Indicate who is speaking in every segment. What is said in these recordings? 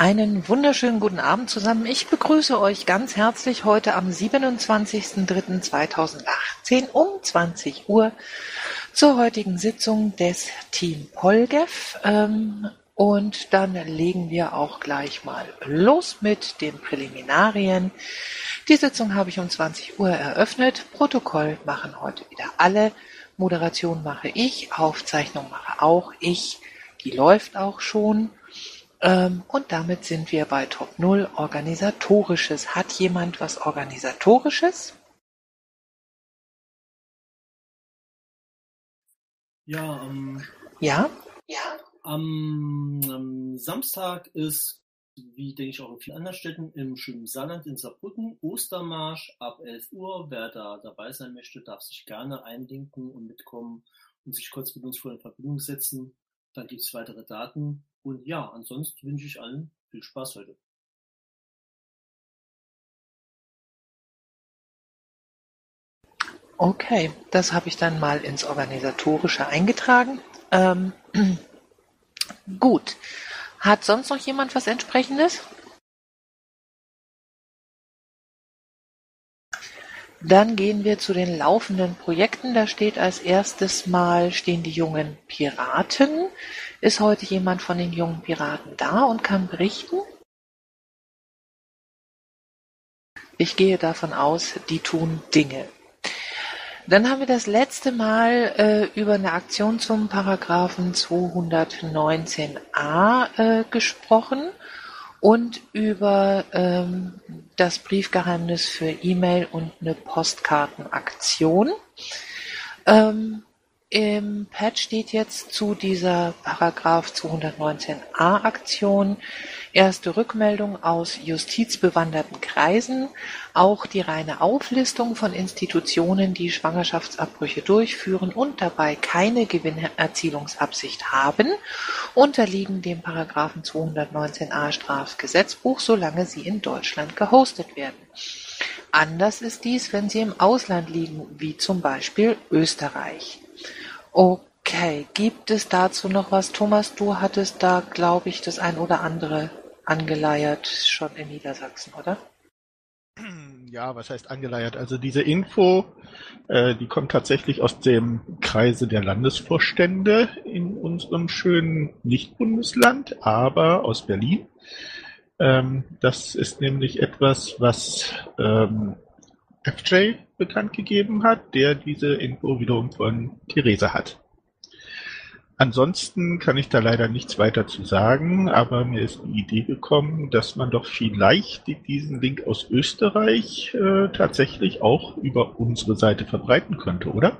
Speaker 1: Einen wunderschönen guten Abend zusammen. Ich begrüße euch ganz herzlich heute am 27.03.2018 um 20 Uhr zur heutigen Sitzung des Team Polgev. Ähm, und dann legen wir auch gleich mal los mit den Präliminarien. Die Sitzung habe ich um 20 Uhr eröffnet. Protokoll machen heute wieder alle. Moderation mache ich, Aufzeichnung mache auch ich. Die läuft auch schon. Ähm, und damit sind wir bei Top 0 Organisatorisches. Hat jemand was Organisatorisches?
Speaker 2: Ja, ähm,
Speaker 1: Ja?
Speaker 2: ja. Am, am Samstag ist, wie denke ich auch in vielen anderen Städten, im schönen Saarland in Saarbrücken Ostermarsch ab 11 Uhr. Wer da dabei sein möchte, darf sich gerne einlinken und mitkommen und sich kurz mit uns vor in Verbindung setzen. Dann gibt es weitere Daten. Und ja, ansonsten wünsche ich allen viel Spaß heute.
Speaker 1: Okay, das habe ich dann mal ins Organisatorische eingetragen. Ähm, gut. Hat sonst noch jemand was entsprechendes? Dann gehen wir zu den laufenden Projekten. Da steht als erstes mal stehen die jungen Piraten. Ist heute jemand von den jungen Piraten da und kann berichten? Ich gehe davon aus, die tun Dinge. Dann haben wir das letzte Mal äh, über eine Aktion zum Paragraphen 219a äh, gesprochen und über ähm, das Briefgeheimnis für E-Mail und eine Postkartenaktion. Ähm, Im Pad steht jetzt zu dieser Paragraph 219a Aktion erste Rückmeldung aus justizbewanderten Kreisen, auch die reine Auflistung von Institutionen, die Schwangerschaftsabbrüche durchführen und dabei keine Gewinnerzielungsabsicht haben, unterliegen dem Paragraphen 219a Strafgesetzbuch, solange sie in Deutschland gehostet werden. Anders ist dies, wenn sie im Ausland liegen, wie zum Beispiel Österreich. Okay, gibt es dazu noch was? Thomas, du hattest da, glaube ich, das ein oder andere angeleiert schon in Niedersachsen, oder?
Speaker 3: Ja, was heißt angeleiert? Also diese Info, äh, die kommt tatsächlich aus dem Kreise der Landesvorstände in unserem schönen Nicht-Bundesland, aber aus Berlin. Ähm, das ist nämlich etwas, was ähm, FJ bekannt gegeben hat, der diese Info wiederum von Theresa hat. Ansonsten kann ich da leider nichts weiter zu sagen, aber mir ist die Idee gekommen, dass man doch vielleicht diesen Link aus Österreich äh, tatsächlich auch über unsere Seite verbreiten könnte, oder?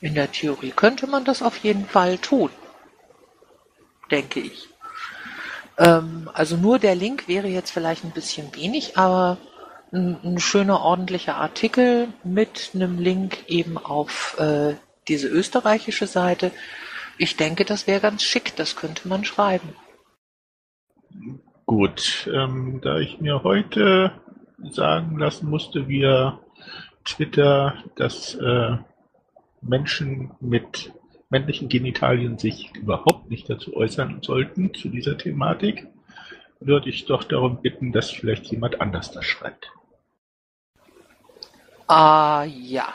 Speaker 1: In der Theorie könnte man das auf jeden Fall tun, denke ich. Ähm, also nur der Link wäre jetzt vielleicht ein bisschen wenig, aber ein, ein schöner ordentlicher Artikel mit einem Link eben auf äh, diese österreichische Seite. Ich denke, das wäre ganz schick, das könnte man schreiben.
Speaker 3: Gut, ähm, da ich mir heute sagen lassen musste via Twitter, dass äh, Menschen mit männlichen Genitalien sich überhaupt nicht dazu äußern sollten, zu dieser Thematik, würde ich doch darum bitten, dass vielleicht jemand anders das schreibt.
Speaker 1: Ah ja,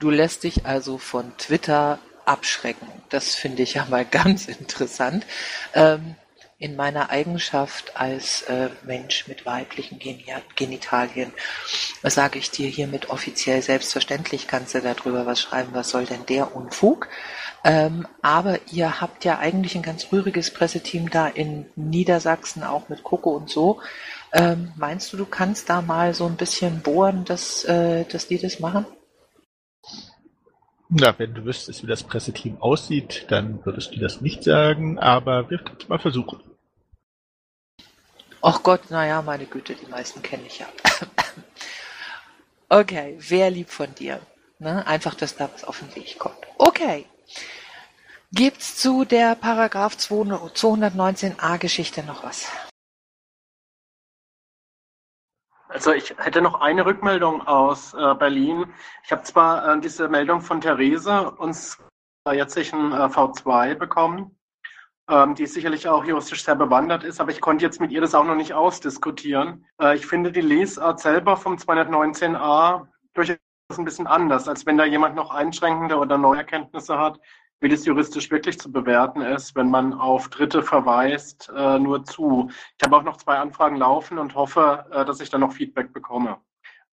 Speaker 1: Du lässt dich also von Twitter abschrecken. Das finde ich ja mal ganz interessant. Ähm, in meiner Eigenschaft als äh, Mensch mit weiblichen Genitalien sage ich dir hiermit offiziell selbstverständlich kannst du darüber was schreiben, was soll denn der Unfug? Ähm, aber ihr habt ja eigentlich ein ganz rühriges Presseteam da in Niedersachsen, auch mit Coco und so. Ähm, meinst du, du kannst da mal so ein bisschen bohren, dass, äh, dass die das machen?
Speaker 3: Na, wenn du wüsstest, wie das Presseteam aussieht, dann würdest du das nicht sagen, aber wir können es mal versuchen.
Speaker 1: Ach Gott, naja, meine Güte, die meisten kenne ich ja. okay, wer lieb von dir? Ne? Einfach, dass da was auf den Weg kommt. Okay. Gibt's zu der Paragraph 219a Geschichte noch was?
Speaker 4: Also ich hätte noch eine Rückmeldung aus äh, Berlin. Ich habe zwar äh, diese Meldung von Therese uns äh, jetzt in äh, V2 bekommen, die sicherlich auch juristisch sehr bewandert ist, aber ich konnte jetzt mit ihr das auch noch nicht ausdiskutieren. Äh, ich finde die Lesart selber vom 219a durchaus ein bisschen anders, als wenn da jemand noch einschränkende oder neue Erkenntnisse hat, wie das juristisch wirklich zu bewerten ist, wenn man auf Dritte verweist, äh, nur zu. Ich habe auch noch zwei Anfragen laufen und hoffe, äh, dass ich da noch Feedback bekomme.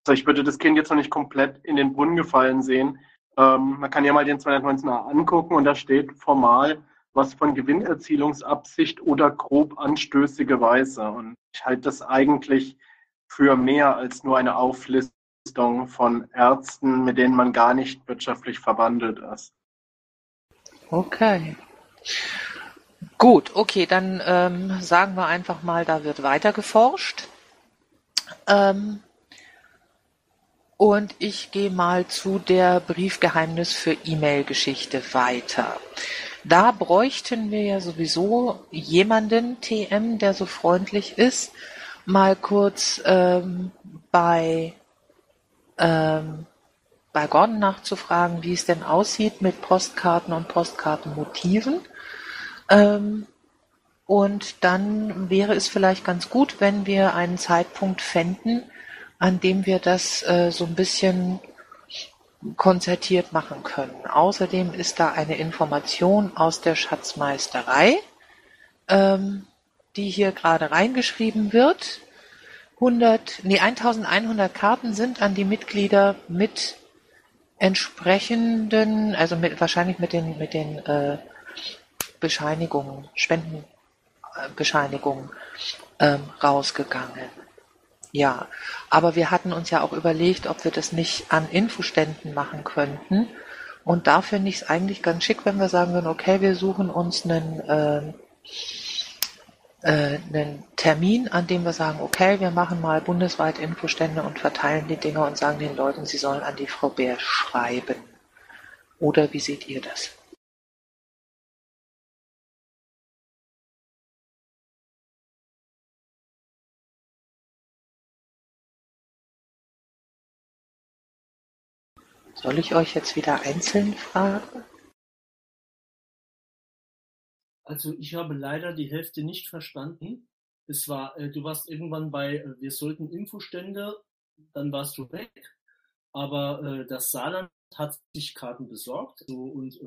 Speaker 4: Also ich würde das Kind jetzt noch nicht komplett in den Brunnen gefallen sehen. Ähm, man kann ja mal den 219a angucken und da steht formal was von Gewinnerzielungsabsicht oder grob anstößige Weise. Und ich halte das eigentlich für mehr als nur eine Auflistung von Ärzten, mit denen man gar nicht wirtschaftlich verwandelt ist.
Speaker 1: Okay. Gut, okay, dann ähm, sagen wir einfach mal, da wird weiter geforscht. Ähm, und ich gehe mal zu der Briefgeheimnis für E-Mail-Geschichte weiter. Da bräuchten wir ja sowieso jemanden, TM, der so freundlich ist, mal kurz ähm, bei ähm, bei Gordon nachzufragen, wie es denn aussieht mit Postkarten und Postkartenmotiven. Ähm, und dann wäre es vielleicht ganz gut, wenn wir einen Zeitpunkt fänden, an dem wir das äh, so ein bisschen konzertiert machen können. Außerdem ist da eine Information aus der Schatzmeisterei, ähm, die hier gerade reingeschrieben wird. 100, nee, 1100 Karten sind an die Mitglieder mit entsprechenden, also mit, wahrscheinlich mit den, mit den äh, Bescheinigungen, Spendenbescheinigungen ähm, rausgegangen. Ja, aber wir hatten uns ja auch überlegt, ob wir das nicht an Infoständen machen könnten. Und da finde ich es eigentlich ganz schick, wenn wir sagen würden, okay, wir suchen uns einen, äh, äh, einen Termin, an dem wir sagen, okay, wir machen mal bundesweit Infostände und verteilen die Dinge und sagen den Leuten, sie sollen an die Frau Bär schreiben. Oder wie seht ihr das? Soll ich euch jetzt wieder einzeln fragen?
Speaker 2: Also ich habe leider die Hälfte nicht verstanden. Es war, äh, du warst irgendwann bei, äh, wir sollten Infostände, dann warst du weg. Aber äh, das Saarland hat sich Karten besorgt so, und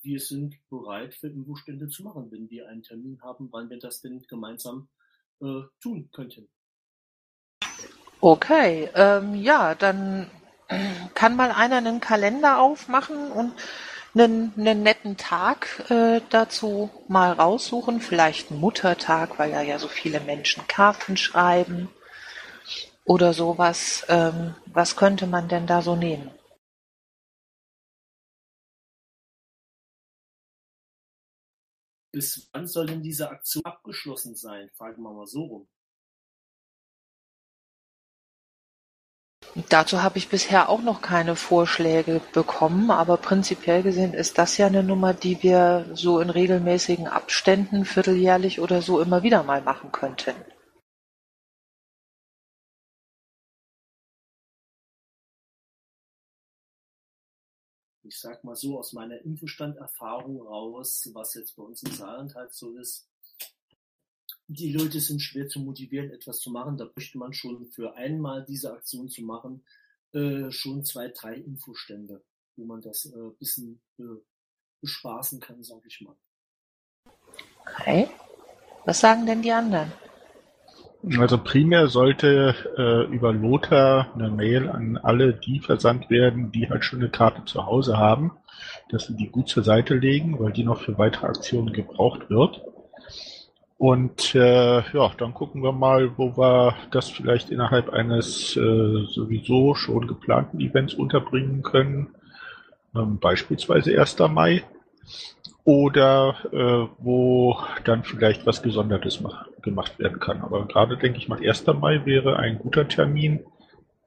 Speaker 2: wir sind bereit für Infostände zu machen, wenn wir einen Termin haben, wann wir das denn gemeinsam tun könnten.
Speaker 1: Okay, ähm, ja, dann kann mal einer einen Kalender aufmachen und einen, einen netten Tag äh, dazu mal raussuchen, vielleicht einen Muttertag, weil ja ja so viele Menschen Karten schreiben oder sowas. Ähm, was könnte man denn da so nehmen?
Speaker 2: Bis wann soll denn diese Aktion abgeschlossen sein? Fragen wir mal so rum.
Speaker 1: Dazu habe ich bisher auch noch keine Vorschläge bekommen, aber prinzipiell gesehen ist das ja eine Nummer, die wir so in regelmäßigen Abständen, vierteljährlich oder so immer wieder mal machen könnten.
Speaker 2: Ich sag mal so aus meiner Infostand-Erfahrung raus, was jetzt bei uns im Saarland halt so ist, die Leute sind schwer zu motivieren, etwas zu machen. Da möchte man schon für einmal diese Aktion zu machen, äh, schon zwei, drei Infostände, wo man das äh, bisschen äh, bespaßen kann, sage ich mal.
Speaker 1: Okay. Was sagen denn die anderen?
Speaker 3: Also primär sollte äh, über Lothar eine Mail an alle die versandt werden, die halt schon eine Karte zu Hause haben, dass sie die gut zur Seite legen, weil die noch für weitere Aktionen gebraucht wird. Und äh, ja, dann gucken wir mal, wo wir das vielleicht innerhalb eines äh, sowieso schon geplanten Events unterbringen können. Ähm, beispielsweise 1. Mai. Oder äh, wo dann vielleicht was Gesondertes mach, gemacht werden kann. Aber gerade denke ich mal, 1. Mai wäre ein guter Termin,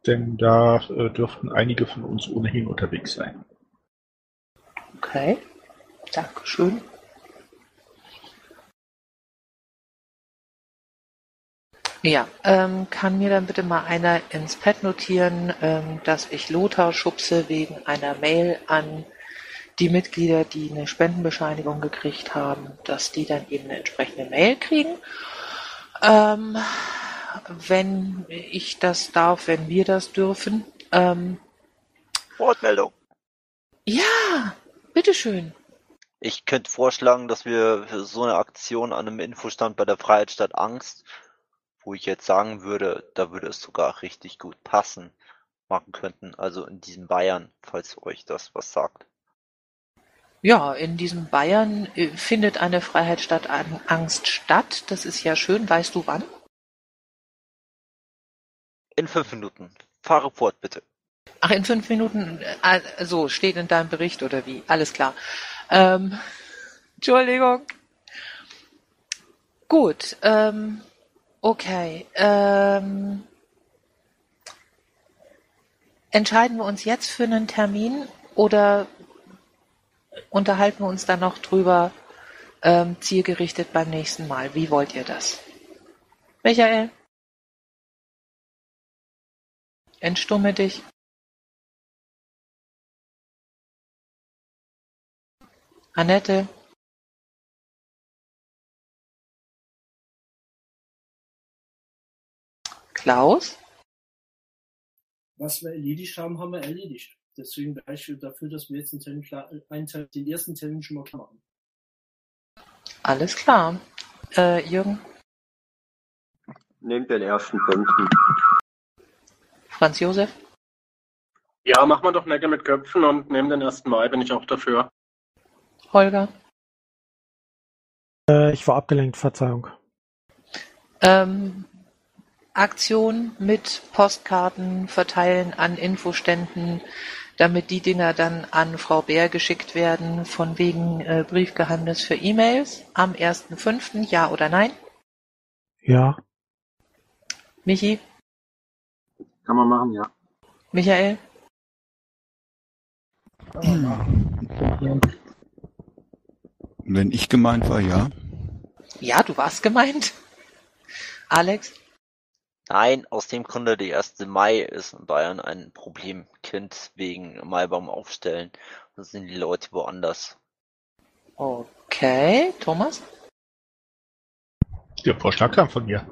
Speaker 3: denn da äh, dürften einige von uns ohnehin unterwegs sein.
Speaker 1: Okay, Dankeschön. Ja, ähm, kann mir dann bitte mal einer ins Pad notieren, ähm, dass ich Lothar schubse wegen einer Mail an die Mitglieder, die eine Spendenbescheinigung gekriegt haben, dass die dann eben eine entsprechende Mail kriegen. Ähm, wenn ich das darf, wenn wir das dürfen. Ähm,
Speaker 5: Wortmeldung.
Speaker 1: ja, bitteschön.
Speaker 5: Ich könnte vorschlagen, dass wir für so eine Aktion an einem Infostand bei der Freiheitsstadt Angst, wo ich jetzt sagen würde, da würde es sogar richtig gut passen, machen könnten. Also in diesem Bayern, falls euch das was sagt.
Speaker 1: Ja, in diesem Bayern äh, findet eine Freiheitsstadt an Angst statt. Das ist ja schön. Weißt du wann?
Speaker 5: In fünf Minuten. Fahre fort, bitte.
Speaker 1: Ach, in fünf Minuten. Äh, so, steht in deinem Bericht oder wie? Alles klar. Ähm, Entschuldigung. Gut. Ähm, okay. Ähm, entscheiden wir uns jetzt für einen Termin oder unterhalten wir uns dann noch drüber ähm, zielgerichtet beim nächsten Mal? Wie wollt ihr das? Michael? Entstumme dich. Annette? Klaus?
Speaker 2: Was wir erledigt haben, haben wir erledigt. Deswegen wäre ich dafür, dass wir jetzt einen, Termin klar, einen Termin, den ersten Termin schon mal klar machen.
Speaker 1: Alles klar. Äh, Jürgen?
Speaker 6: Nehmt den ersten fünften.
Speaker 1: Franz Josef?
Speaker 4: Ja, machen wir doch Nägel mit Köpfen und nehmen den 1. Mai, bin ich auch dafür.
Speaker 1: Holger?
Speaker 7: Äh, ich war abgelenkt, Verzeihung.
Speaker 1: Ähm, Aktion mit Postkarten verteilen an Infoständen, damit die Dinger dann an Frau Bär geschickt werden, von wegen äh, Briefgeheimnis für E-Mails am 1.5. Ja oder nein?
Speaker 7: Ja.
Speaker 1: Michi?
Speaker 6: Kann man machen, ja.
Speaker 1: Michael?
Speaker 8: Wenn ich gemeint war, ja.
Speaker 1: Ja, du warst gemeint. Alex?
Speaker 5: Nein, aus dem Grunde, der 1. Mai ist in Bayern ein Problemkind wegen Maibaum aufstellen. Da sind die Leute woanders.
Speaker 1: Okay, Thomas?
Speaker 3: Der Vorschlag kam von mir.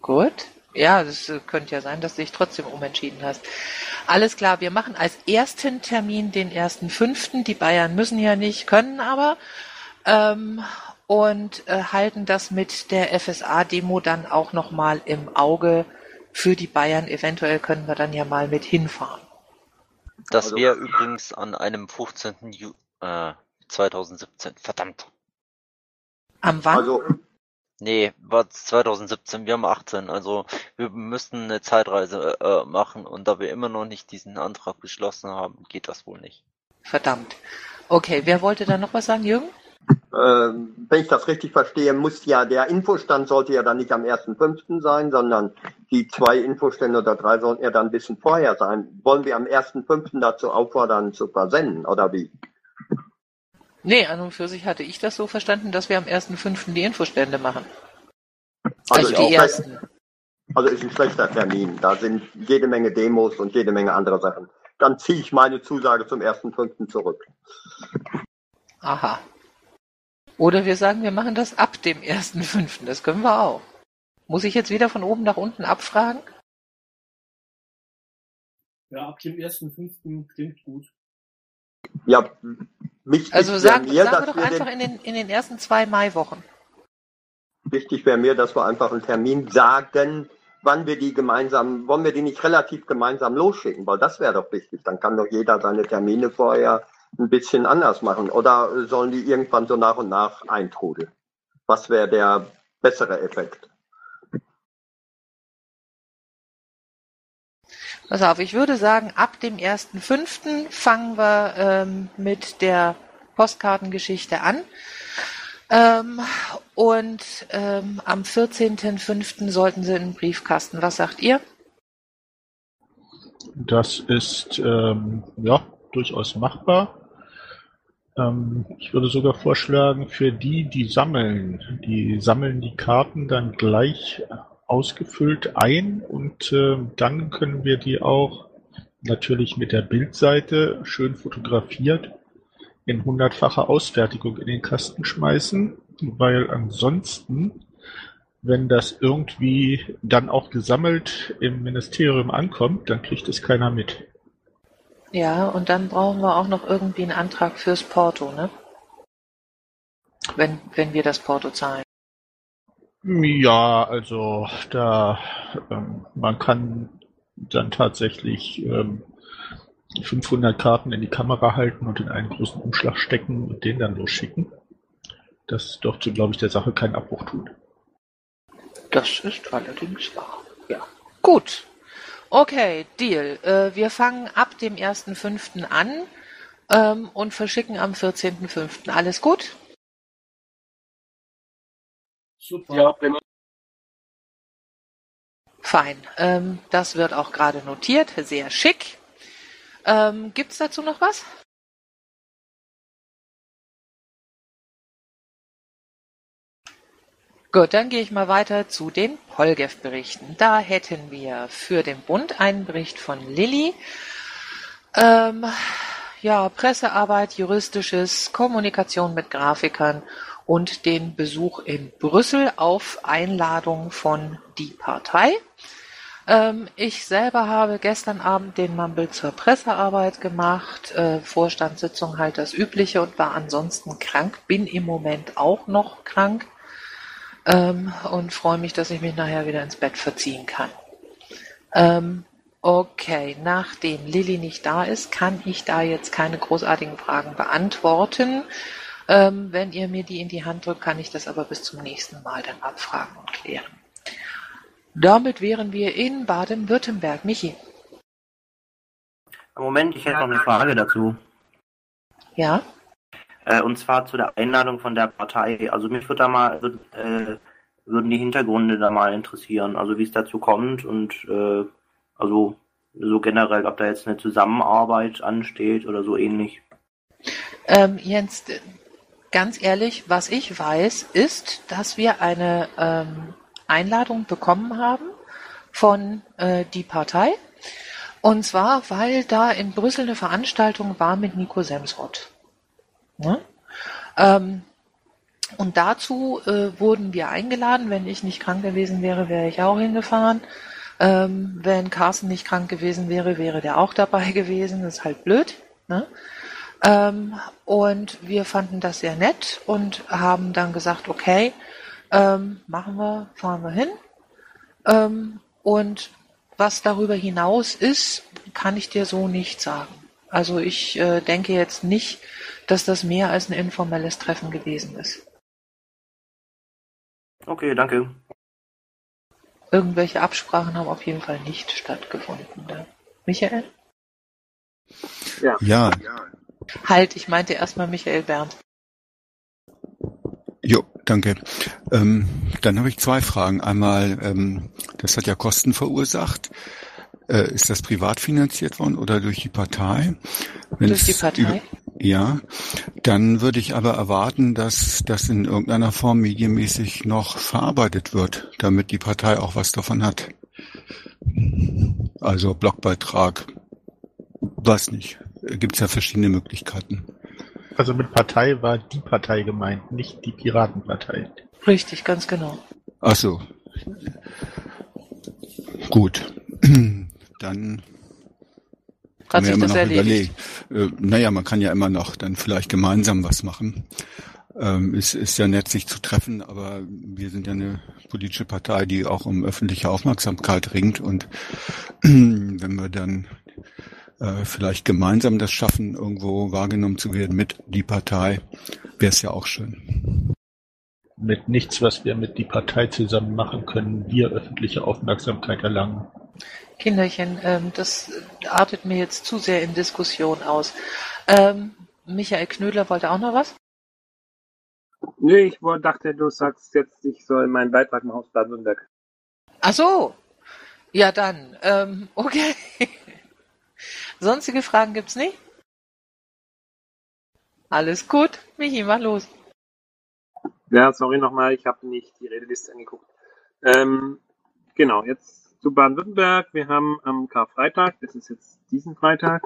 Speaker 1: Gut. Ja, das äh, könnte ja sein, dass du dich trotzdem umentschieden hast. Alles klar, wir machen als ersten Termin den ersten fünften. Die Bayern müssen ja nicht, können aber. Ähm, und äh, halten das mit der FSA-Demo dann auch nochmal im Auge für die Bayern. Eventuell können wir dann ja mal mit hinfahren.
Speaker 5: Das
Speaker 6: Also-
Speaker 5: wäre übrigens an einem 15. Ju äh, 2017. Verdammt.
Speaker 1: Am wann?
Speaker 6: Also,
Speaker 5: Nee, war 2017, wir haben 18. Also wir müssten eine Zeitreise äh, machen und da wir immer noch nicht diesen Antrag beschlossen haben, geht das wohl nicht.
Speaker 1: Verdammt. Okay, wer wollte da noch was sagen, Jürgen?
Speaker 6: Ähm, wenn ich das richtig verstehe, muss ja der Infostand sollte ja dann nicht am 1.5. sein, sondern die zwei Infostände oder drei sollten ja dann ein bisschen vorher sein. Wollen wir am 1.5. dazu auffordern zu versenden oder wie?
Speaker 1: Nee, an und für sich hatte ich das so verstanden, dass wir am 1.5. die Infostände machen.
Speaker 6: Also
Speaker 1: Also, die ersten.
Speaker 6: Also ist ein schlechter Termin. Da sind jede Menge Demos und jede Menge andere Sachen. Dann ziehe ich meine Zusage zum 1.5. zurück.
Speaker 1: Aha. Oder wir sagen, wir machen das ab dem 1.5. Das können wir auch. Muss ich jetzt wieder von oben nach unten abfragen?
Speaker 2: Ja, ab dem 1.5. klingt gut.
Speaker 6: Ja, wichtig
Speaker 1: Also sagen,
Speaker 6: mir,
Speaker 1: sagen wir doch
Speaker 6: wir
Speaker 1: einfach
Speaker 6: den,
Speaker 1: in den, in den ersten zwei Maiwochen.
Speaker 6: wichtig wäre mir, dass wir einfach einen Termin sagen, wann wir die gemeinsam, wollen wir die nicht relativ gemeinsam losschicken, weil das wäre doch wichtig. Dann kann doch jeder seine Termine vorher ein bisschen anders machen. Oder sollen die irgendwann so nach und nach eintrudeln? Was wäre der bessere Effekt?
Speaker 1: Pass auf, ich würde sagen, ab dem 1.5. fangen wir ähm, mit der Postkartengeschichte an. Ähm, und ähm, am 14.5. sollten sie in den Briefkasten. Was sagt ihr?
Speaker 3: Das ist ähm, ja durchaus machbar. Ähm, ich würde sogar vorschlagen, für die, die sammeln, die sammeln die Karten dann gleich ausgefüllt ein und äh, dann können wir die auch natürlich mit der Bildseite schön fotografiert in hundertfacher Ausfertigung in den Kasten schmeißen, weil ansonsten, wenn das irgendwie dann auch gesammelt im Ministerium ankommt, dann kriegt es keiner mit.
Speaker 1: Ja, und dann brauchen wir auch noch irgendwie einen Antrag fürs Porto, ne? Wenn, wenn wir das Porto zahlen.
Speaker 3: Ja, also da ähm, man kann dann tatsächlich ähm, 500 Karten in die Kamera halten und in einen großen Umschlag stecken und den dann losschicken. Das dürfte, glaube ich, der Sache keinen Abbruch tun.
Speaker 1: Das ist allerdings wahr. Ja. Gut. Okay, Deal. Äh, wir fangen ab dem 1.5. an ähm, und verschicken am 14.5. Alles gut?
Speaker 2: Super.
Speaker 4: Ja, prima.
Speaker 1: Fein. Ähm, das wird auch gerade notiert. Sehr schick. Ähm, Gibt es dazu noch was? Gut, dann gehe ich mal weiter zu den Polgef-Berichten. Da hätten wir für den Bund einen Bericht von Lilly. Ähm, ja, Pressearbeit, juristisches, Kommunikation mit Grafikern und den Besuch in Brüssel auf Einladung von die Partei. Ähm, ich selber habe gestern Abend den Mumble zur Pressearbeit gemacht, äh, Vorstandssitzung halt das Übliche und war ansonsten krank, bin im Moment auch noch krank ähm, und freue mich, dass ich mich nachher wieder ins Bett verziehen kann. Ähm, okay, nachdem Lilly nicht da ist, kann ich da jetzt keine großartigen Fragen beantworten. Ähm, wenn ihr mir die in die Hand drückt, kann ich das aber bis zum nächsten Mal dann abfragen und klären. Damit wären wir in Baden-Württemberg. Michi.
Speaker 9: Moment, ich hätte noch eine Frage dazu.
Speaker 1: Ja?
Speaker 9: Äh, und zwar zu der Einladung von der Partei. Also mich würde da mal, würd, äh, würden die Hintergründe da mal interessieren. Also wie es dazu kommt und äh, also so generell, ob da jetzt eine Zusammenarbeit ansteht oder so ähnlich.
Speaker 1: Ähm, Jens, ganz ehrlich, was ich weiß, ist, dass wir eine ähm, Einladung bekommen haben von äh, die Partei. Und zwar, weil da in Brüssel eine Veranstaltung war mit Nico Semsrott. Ne? Ähm, und dazu äh, wurden wir eingeladen. Wenn ich nicht krank gewesen wäre, wäre ich auch hingefahren. Ähm, wenn Carsten nicht krank gewesen wäre, wäre der auch dabei gewesen. Das ist halt blöd. Ne? Ähm, und wir fanden das sehr nett und haben dann gesagt, okay, ähm, machen wir, fahren wir hin. Ähm, und was darüber hinaus ist, kann ich dir so nicht sagen. Also ich äh, denke jetzt nicht, dass das mehr als ein informelles Treffen gewesen ist.
Speaker 9: Okay, danke.
Speaker 1: Irgendwelche Absprachen haben auf jeden Fall nicht stattgefunden. Ne? Michael?
Speaker 8: Ja. ja.
Speaker 1: Halt, ich meinte erstmal Michael Berndt.
Speaker 8: Jo, danke. Ähm, dann habe ich zwei Fragen. Einmal, ähm, das hat ja Kosten verursacht. Äh, ist das privat finanziert worden oder durch die Partei?
Speaker 1: Wenn's durch die Partei?
Speaker 8: Ja, dann würde ich aber erwarten, dass das in irgendeiner Form medienmäßig noch verarbeitet wird, damit die Partei auch was davon hat. Also Blogbeitrag, weiß nicht. Gibt es ja verschiedene Möglichkeiten.
Speaker 3: Also mit Partei war die Partei gemeint, nicht die Piratenpartei.
Speaker 1: Richtig, ganz genau.
Speaker 8: Ach so. Gut. Dann
Speaker 1: hat sich das erledigt.
Speaker 8: Äh, naja, man kann ja immer noch dann vielleicht gemeinsam was machen. Ähm, es ist ja nett, sich zu treffen, aber wir sind ja eine politische Partei, die auch um öffentliche Aufmerksamkeit ringt. Und wenn wir dann äh, vielleicht gemeinsam das schaffen, irgendwo wahrgenommen zu werden mit die Partei, wäre es ja auch schön.
Speaker 3: Mit nichts, was wir mit die Partei zusammen machen können, wir öffentliche Aufmerksamkeit erlangen.
Speaker 1: Kinderchen, ähm, das artet mir jetzt zu sehr in Diskussion aus. Ähm, Michael Knödler wollte auch noch was?
Speaker 10: Nee, ich dachte, du sagst jetzt, ich soll meinen Beitrag machen aus Baden-Württemberg.
Speaker 1: Ach so. Ja, dann. Ähm, okay. Sonstige Fragen gibt's nicht? Alles gut. Michi, mach los.
Speaker 10: Ja, sorry nochmal, ich habe nicht die Redeliste angeguckt. Ähm, genau, jetzt zu Baden-Württemberg. Wir haben am Karfreitag, das ist jetzt diesen Freitag,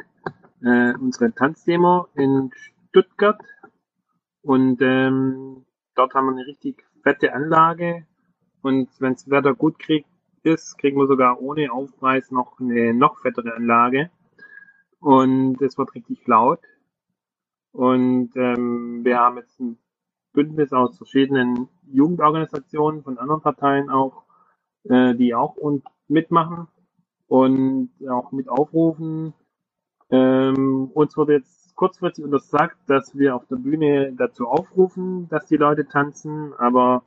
Speaker 10: äh, unsere Tanzdemo in Stuttgart. Und ähm, dort haben wir eine richtig fette Anlage. Und wenn das Wetter gut kriegt, ist, kriegen wir sogar ohne Aufpreis noch eine noch fettere Anlage. Und es wird richtig laut. Und ähm, wir haben jetzt ein Bündnis aus verschiedenen Jugendorganisationen von anderen Parteien auch, äh, die auch und mitmachen und auch mit aufrufen. Ähm, uns wurde jetzt kurzfristig untersagt, dass wir auf der Bühne dazu aufrufen, dass die Leute tanzen, aber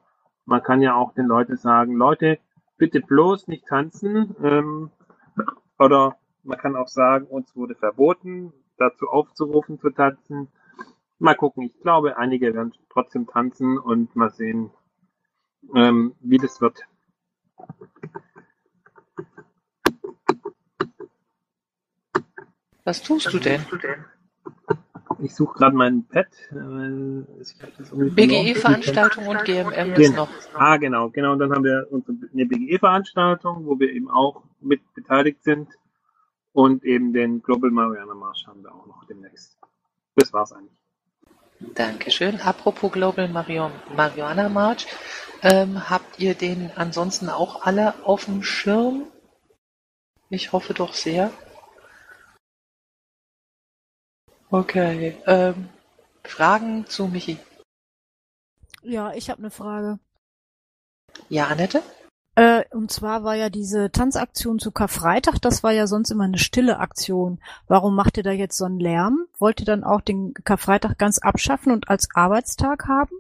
Speaker 10: man kann ja auch den Leuten sagen, Leute, bitte bloß nicht tanzen. Ähm, oder man kann auch sagen, uns wurde verboten, dazu aufzurufen zu tanzen. Mal gucken, ich glaube, einige werden trotzdem tanzen und mal sehen, ähm, wie das wird.
Speaker 1: Was tust du denn?
Speaker 10: Ich suche gerade mein Pad. äh,
Speaker 1: BGE-Veranstaltung und GMM ist
Speaker 10: Genau.
Speaker 1: noch.
Speaker 10: Ah, genau, genau. Und dann haben wir unsere, eine BGE-Veranstaltung, wo wir eben auch mit beteiligt sind. Und eben den Global Mariana Marsch haben wir auch noch demnächst. Das war's eigentlich.
Speaker 1: Dankeschön. Apropos Global Marion, Marihuana March, ähm, habt ihr den ansonsten auch alle auf dem Schirm? Ich hoffe doch sehr. Okay. Ähm, Fragen zu Michi?
Speaker 11: Ja, ich habe eine Frage.
Speaker 1: Ja, Annette?
Speaker 11: Äh, und zwar war ja diese Tanzaktion zu Karfreitag, das war ja sonst immer eine stille Aktion. Warum macht ihr da jetzt so einen Lärm? Wollt ihr dann auch den Karfreitag ganz abschaffen und als Arbeitstag haben?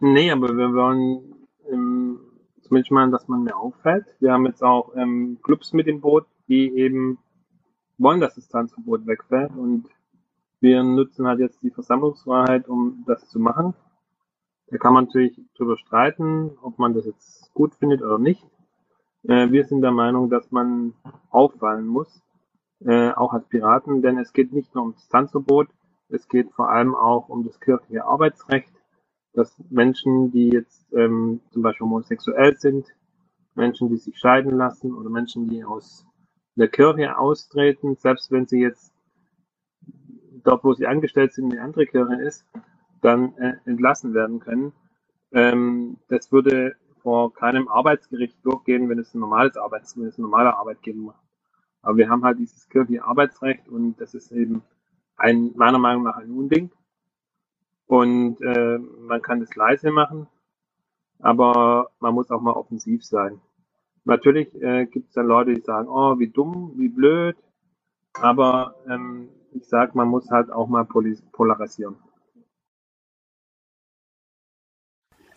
Speaker 10: Nee, aber wir wollen ähm, zumindest mal, dass man mehr auffällt. Wir haben jetzt auch ähm, Clubs mit im Boot, die eben wollen, dass das Tanzverbot wegfällt und wir nutzen halt jetzt die Versammlungsfreiheit, um das zu machen. Da kann man natürlich drüber streiten, ob man das jetzt gut findet oder nicht. Äh, wir sind der Meinung, dass man auffallen muss, äh, auch als Piraten, denn es geht nicht nur ums Tanzverbot, es geht vor allem auch um das kirchliche Arbeitsrecht, dass Menschen, die jetzt ähm, zum Beispiel homosexuell sind, Menschen, die sich scheiden lassen oder Menschen, die aus der Kirche austreten, selbst wenn sie jetzt dort, wo sie angestellt sind, eine andere Kirche ist, dann äh, entlassen werden können. Ähm, das würde vor keinem Arbeitsgericht durchgehen, wenn es ein normales Arbeits, wenn es ein normaler Arbeitgeber macht. Aber wir haben halt dieses kirchliche Arbeitsrecht und das ist eben ein, meiner Meinung nach ein Unding. Und äh, man kann das leise machen, aber man muss auch mal offensiv sein. Natürlich äh, gibt es dann Leute, die sagen, oh, wie dumm, wie blöd, aber ähm, ich sag, man muss halt auch mal polarisieren.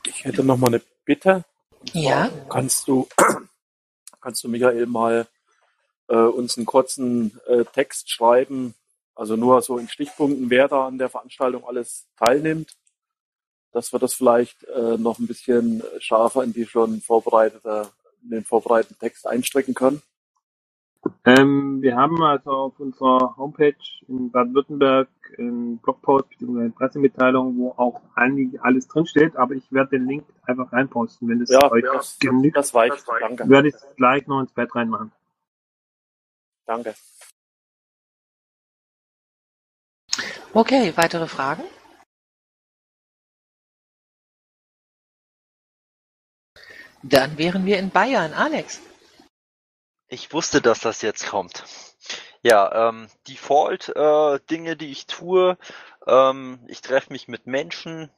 Speaker 12: Ich hätte noch mal eine Bitte.
Speaker 1: Ja.
Speaker 12: Kannst du, kannst du Michael mal äh, uns einen kurzen äh, Text schreiben, also nur so in Stichpunkten, wer da an der Veranstaltung alles teilnimmt, dass wir das vielleicht äh, noch ein bisschen scharfer in die schon vorbereitete, in den vorbereiteten Text einstrecken können.
Speaker 10: Ähm, wir haben also auf unserer Homepage in Baden-Württemberg einen Blogpost bzw. eine Pressemitteilung, wo auch eigentlich alles drinsteht, aber ich werde den Link einfach reinposten, wenn es
Speaker 12: Ja,
Speaker 10: euch
Speaker 12: das,
Speaker 10: genügt.
Speaker 12: das reicht. Danke.
Speaker 10: Werde ich gleich noch ins Bett reinmachen.
Speaker 12: Danke.
Speaker 1: Okay, weitere Fragen? Dann wären wir in Bayern. Alex.
Speaker 5: Ich wusste, dass das jetzt kommt. Ja, ähm, Default-Dinge, die ich tue, ähm, ich treffe mich mit Menschen,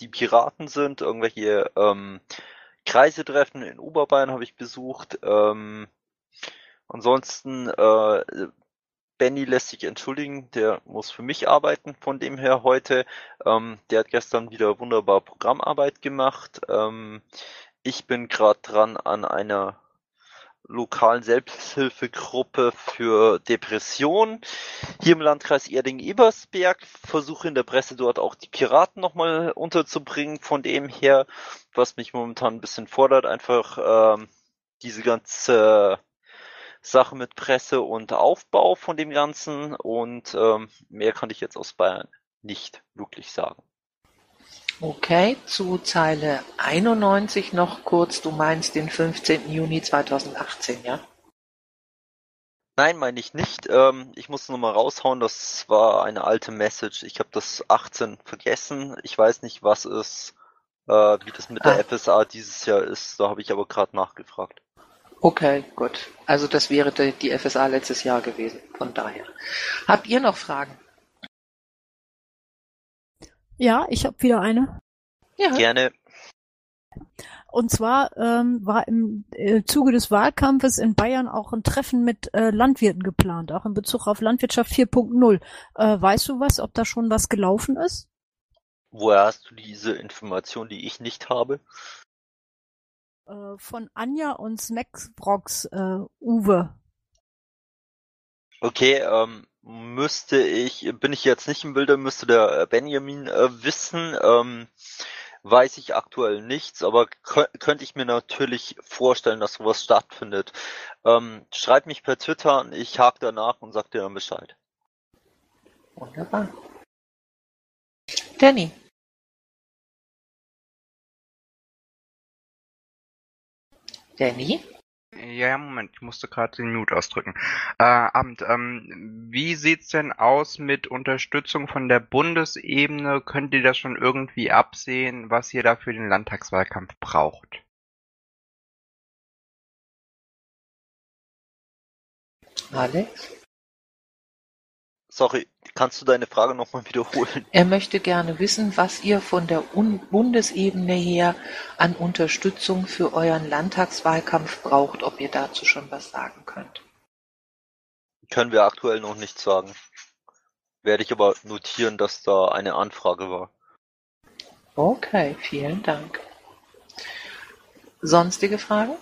Speaker 5: die Piraten sind, irgendwelche ähm, Kreisetreffen in Oberbayern habe ich besucht. Ähm, ansonsten, äh, Benny lässt sich entschuldigen, der muss für mich arbeiten, von dem her heute. Ähm, der hat gestern wieder wunderbar Programmarbeit gemacht. Ähm, ich bin gerade dran an einer lokalen Selbsthilfegruppe für Depressionen hier im Landkreis Erding-Ebersberg. Versuche in der Presse dort auch die Piraten nochmal unterzubringen. Von dem her, was mich momentan ein bisschen fordert, einfach ähm, diese ganze Sache mit Presse und Aufbau von dem Ganzen. Und ähm, mehr kann ich jetzt aus Bayern nicht wirklich sagen.
Speaker 1: Okay, zu Zeile 91 noch kurz. Du meinst den 15. Juni 2018, ja?
Speaker 5: Nein, meine ich nicht. Ähm, ich muss nur mal raushauen, das war eine alte Message. Ich habe das 18 vergessen. Ich weiß nicht, was es, äh, wie das mit der
Speaker 1: Ah.
Speaker 5: FSA dieses Jahr ist. Da habe ich aber gerade nachgefragt.
Speaker 1: Okay, gut. Also das wäre die, die FSA letztes Jahr gewesen. Von daher. Habt ihr noch Fragen?
Speaker 11: Ja, ich habe wieder eine.
Speaker 1: Ja.
Speaker 5: Gerne.
Speaker 11: Und zwar ähm, war im äh, Zuge des Wahlkampfes in Bayern auch ein Treffen mit äh, Landwirten geplant, auch in Bezug auf Landwirtschaft 4.0. Äh, weißt du was, ob da schon was gelaufen ist?
Speaker 5: Woher hast du diese Information, die ich nicht habe?
Speaker 11: Äh, von Anja und Snacksbrox äh, Uwe.
Speaker 5: Okay, ähm, müsste ich, bin ich jetzt nicht im Bilde, müsste der äh, Benjamin äh, wissen. Ähm, weiß ich aktuell nichts, aber kö könnte ich mir natürlich vorstellen, dass sowas stattfindet. Ähm, schreib mich per Twitter an, ich hake danach und sag dir dann Bescheid.
Speaker 1: Wunderbar. Danny. Danny?
Speaker 13: Ja, Moment, ich musste gerade den Mute ausdrücken. Äh, Amt, ähm, wie sieht's denn aus mit Unterstützung von der Bundesebene? Könnt ihr das schon irgendwie absehen, was ihr da für den Landtagswahlkampf braucht?
Speaker 1: Alex?
Speaker 5: Sorry, kannst du deine Frage nochmal wiederholen?
Speaker 1: Er möchte gerne wissen, was ihr von der Un Bundesebene her an Unterstützung für euren Landtagswahlkampf braucht, ob ihr dazu schon was sagen könnt.
Speaker 5: Können wir aktuell noch nicht sagen. Werde ich aber notieren, dass da eine Anfrage war.
Speaker 1: Okay, vielen Dank. Sonstige Fragen?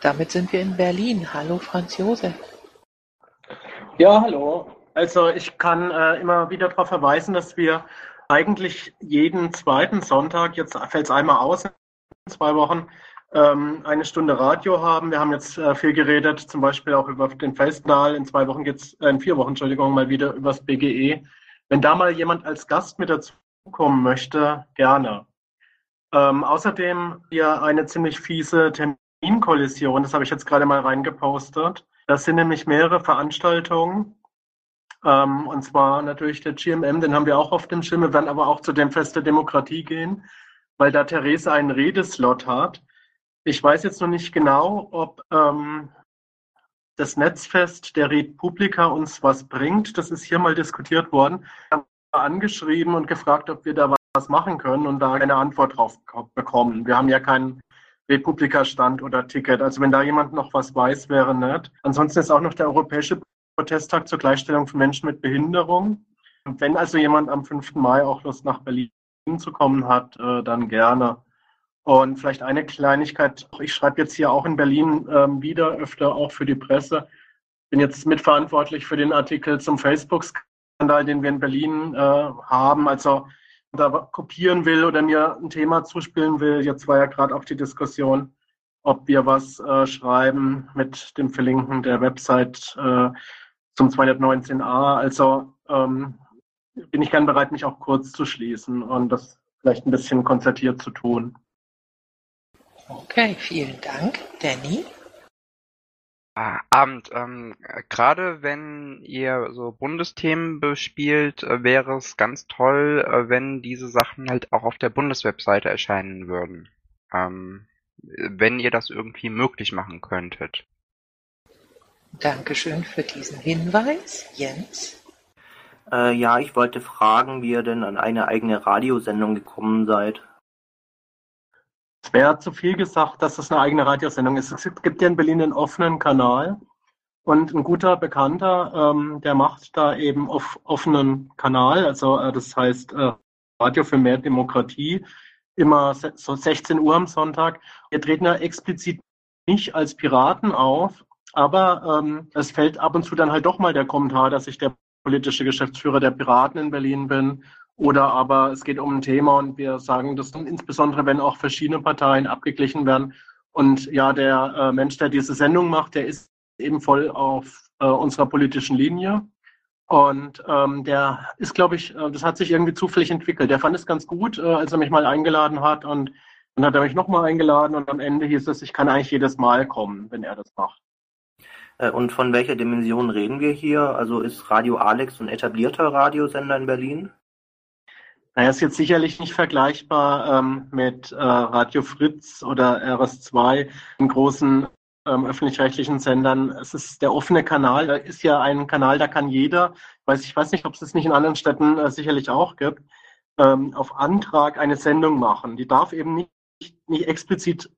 Speaker 1: Damit sind wir in Berlin. Hallo Franz Josef.
Speaker 4: Ja, hallo. Also ich kann äh, immer wieder darauf verweisen, dass wir eigentlich jeden zweiten Sonntag, jetzt fällt es einmal aus in zwei Wochen, ähm, eine Stunde Radio haben. Wir haben jetzt äh, viel geredet, zum Beispiel auch über den Festnahl. In zwei Wochen geht's, äh, in vier Wochen, Entschuldigung, mal wieder übers BGE. Wenn da mal jemand als Gast mit dazukommen möchte, gerne. Ähm, außerdem hier eine ziemlich fiese Terminkollision, das habe ich jetzt gerade mal reingepostet. Das sind nämlich mehrere Veranstaltungen. Ähm, und zwar natürlich der GMM, den haben wir auch auf dem Schirm. Wir werden aber auch zu dem Fest der Demokratie gehen, weil da Therese einen Redeslot hat. Ich weiß jetzt noch nicht genau, ob ähm, das Netzfest der Republika uns was bringt. Das ist hier mal diskutiert worden. Wir haben angeschrieben und gefragt, ob wir da was machen können und da eine Antwort drauf bekommen. Wir haben ja keinen Republika-Stand oder Ticket. Also wenn da jemand noch was weiß, wäre nett. Ansonsten ist auch noch der Europäische Protesttag zur Gleichstellung von Menschen mit Behinderung. Und wenn also jemand am 5. Mai auch Lust nach Berlin zu kommen hat, äh, dann gerne. Und vielleicht eine Kleinigkeit. Ich schreibe jetzt hier auch in Berlin ähm, wieder öfter auch für die Presse. Bin jetzt mitverantwortlich für den Artikel zum Facebook-Skandal, den wir in Berlin äh, haben. Also da kopieren will oder mir ein Thema zuspielen will. Jetzt war ja gerade auch die Diskussion, ob wir was äh, schreiben mit dem Verlinken der Website äh, zum 219a. Also ähm, bin ich gern bereit, mich auch kurz zu schließen und das vielleicht ein bisschen konzertiert zu tun.
Speaker 1: Okay, vielen Dank. Danny?
Speaker 13: Ah, Abend, ähm, gerade wenn ihr so Bundesthemen bespielt, äh, wäre es ganz toll, äh, wenn diese Sachen halt auch auf der Bundeswebseite erscheinen würden. Ähm, wenn ihr das irgendwie möglich machen könntet.
Speaker 1: Dankeschön für diesen Hinweis. Jens?
Speaker 9: Äh, ja, ich wollte fragen, wie ihr denn an eine eigene Radiosendung gekommen seid.
Speaker 4: Es wäre zu viel gesagt, dass das eine eigene Radiosendung ist. Es gibt ja in Berlin einen offenen Kanal und ein guter Bekannter, ähm, der macht da eben auf offenen Kanal, also äh, das heißt äh, Radio für mehr Demokratie, immer se- so 16 Uhr am Sonntag. Wir treten da explizit nicht als Piraten auf, aber ähm, es fällt ab und zu dann halt doch mal der Kommentar, dass ich der politische Geschäftsführer der Piraten in Berlin bin. Oder aber es geht um ein Thema und wir sagen das dann insbesondere, wenn auch verschiedene Parteien abgeglichen werden. Und ja, der äh, Mensch, der diese Sendung macht, der ist eben voll auf äh, unserer politischen Linie. Und ähm, der ist, glaube ich, äh, das hat sich irgendwie zufällig entwickelt. Der fand es ganz gut, äh, als er mich mal eingeladen hat. Und Dann hat er mich nochmal eingeladen und am Ende hieß es, ich kann eigentlich jedes Mal kommen, wenn er das macht.
Speaker 9: Äh, Und von welcher Dimension reden wir hier? Also ist Radio Alex ein etablierter Radiosender in Berlin?
Speaker 4: Naja, ist jetzt sicherlich nicht vergleichbar ähm, mit äh, Radio Fritz oder RS2, den großen ähm, öffentlich-rechtlichen Sendern. Es ist der offene Kanal, da ist ja ein Kanal, da kann jeder, weiß, ich weiß nicht, ob es das nicht in anderen Städten äh, sicherlich auch gibt, ähm, auf Antrag eine Sendung machen. Die darf eben nicht, nicht explizit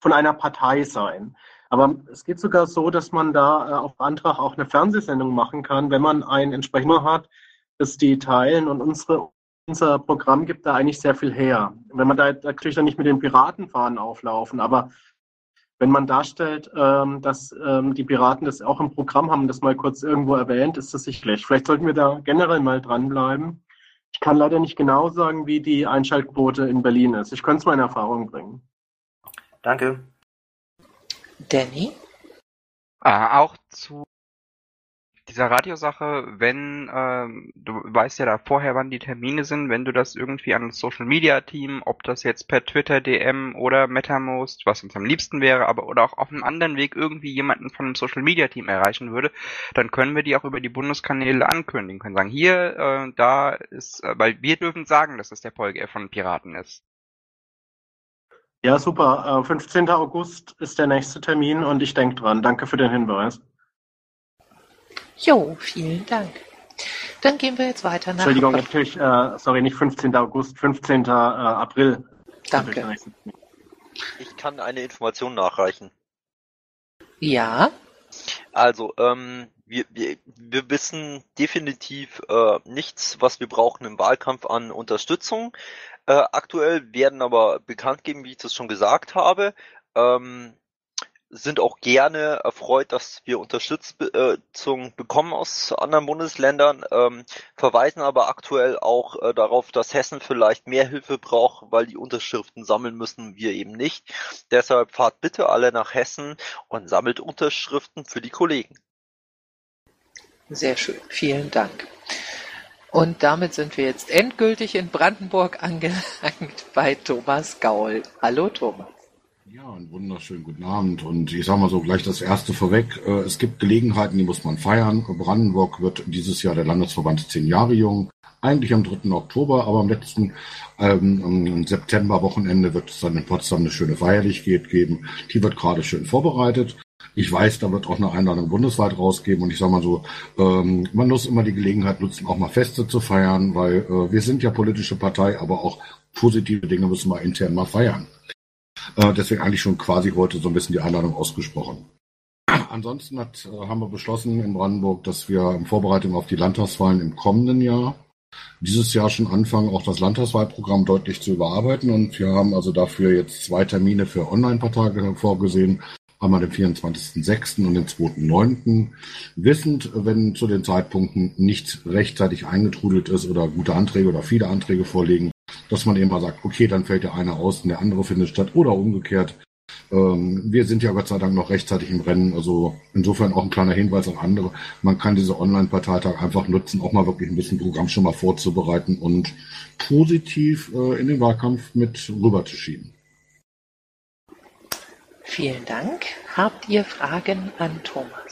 Speaker 4: von einer Partei sein. Aber es geht sogar so, dass man da äh, auf Antrag auch eine Fernsehsendung machen kann, wenn man ein entsprechender hat, das die teilen und unsere unser Programm gibt da eigentlich sehr viel her. Wenn man da natürlich dann nicht mit den Piratenfahnen auflaufen, aber wenn man darstellt, ähm, dass ähm, die Piraten das auch im Programm haben, das mal kurz irgendwo erwähnt, ist das sicherlich. Vielleicht sollten wir da generell mal dranbleiben. Ich kann leider nicht genau sagen, wie die Einschaltquote in Berlin ist. Ich könnte es mal in Erfahrung bringen.
Speaker 9: Danke.
Speaker 1: Danny?
Speaker 13: Äh, auch zu dieser Radiosache, wenn, ähm, du weißt ja da vorher, wann die Termine sind, wenn du das irgendwie an das Social Media Team, ob das jetzt per Twitter, DM oder MetaMost, was uns am liebsten wäre, aber oder auch auf einem anderen Weg irgendwie jemanden von einem Social Media Team erreichen würde, dann können wir die auch über die Bundeskanäle ankündigen, können sagen, hier, äh, da ist, äh, weil wir dürfen sagen, dass es der Polge von Piraten ist.
Speaker 4: Ja, super. Äh, 15. August ist der nächste Termin und ich denke dran. Danke für den Hinweis.
Speaker 1: Jo, vielen Dank. Dann gehen wir jetzt weiter nach.
Speaker 4: Entschuldigung, natürlich, äh, sorry, nicht 15. August, 15. Äh, April.
Speaker 1: Danke.
Speaker 5: Ich kann eine Information nachreichen.
Speaker 1: Ja.
Speaker 5: Also, ähm, wir, wir, wir wissen definitiv äh, nichts, was wir brauchen im Wahlkampf an Unterstützung. Äh, aktuell werden aber bekannt geben, wie ich das schon gesagt habe. Ähm, sind auch gerne erfreut, dass wir Unterstützung bekommen aus anderen Bundesländern, ähm, verweisen aber aktuell auch äh, darauf, dass Hessen vielleicht mehr Hilfe braucht, weil die Unterschriften sammeln müssen, wir eben nicht. Deshalb fahrt bitte alle nach Hessen und sammelt Unterschriften für die Kollegen.
Speaker 1: Sehr schön, vielen Dank. Und damit sind wir jetzt endgültig in Brandenburg angelangt bei Thomas Gaul. Hallo Thomas.
Speaker 14: Ja, einen wunderschönen guten Abend. Und ich sage mal so gleich das erste vorweg. Äh, Es gibt Gelegenheiten, die muss man feiern. Brandenburg wird dieses Jahr der Landesverband zehn Jahre jung. Eigentlich am 3. Oktober, aber am letzten ähm, September-Wochenende wird es dann in Potsdam eine schöne Feierlichkeit geben. Die wird gerade schön vorbereitet. Ich weiß, da wird auch eine Einladung bundesweit rausgeben und ich sage mal so, ähm, man muss immer die Gelegenheit nutzen, auch mal Feste zu feiern, weil äh, wir sind ja politische Partei, aber auch positive Dinge müssen wir intern mal feiern. Äh, deswegen eigentlich schon quasi heute so ein bisschen die Einladung ausgesprochen. Ansonsten hat, äh, haben wir beschlossen in Brandenburg, dass wir in Vorbereitung auf die Landtagswahlen im kommenden Jahr dieses Jahr schon anfangen, auch das Landtagswahlprogramm deutlich zu überarbeiten. Und wir haben also dafür jetzt zwei Termine für Online-Parteien vorgesehen. Einmal den 24.06. und den 2.09. Wissend, wenn zu den Zeitpunkten nicht rechtzeitig eingetrudelt ist oder gute Anträge oder viele Anträge vorliegen, dass man eben mal sagt, okay, dann fällt der eine aus und der andere findet statt oder umgekehrt. Ähm, wir sind ja Gott sei Dank noch rechtzeitig im Rennen, also insofern auch ein kleiner Hinweis an andere. Man kann diese Online-Parteitag einfach nutzen, auch mal wirklich ein bisschen Programm schon mal vorzubereiten und positiv äh, in den Wahlkampf mit rüberzuschieben.
Speaker 1: Vielen Dank. Habt ihr Fragen an Thomas?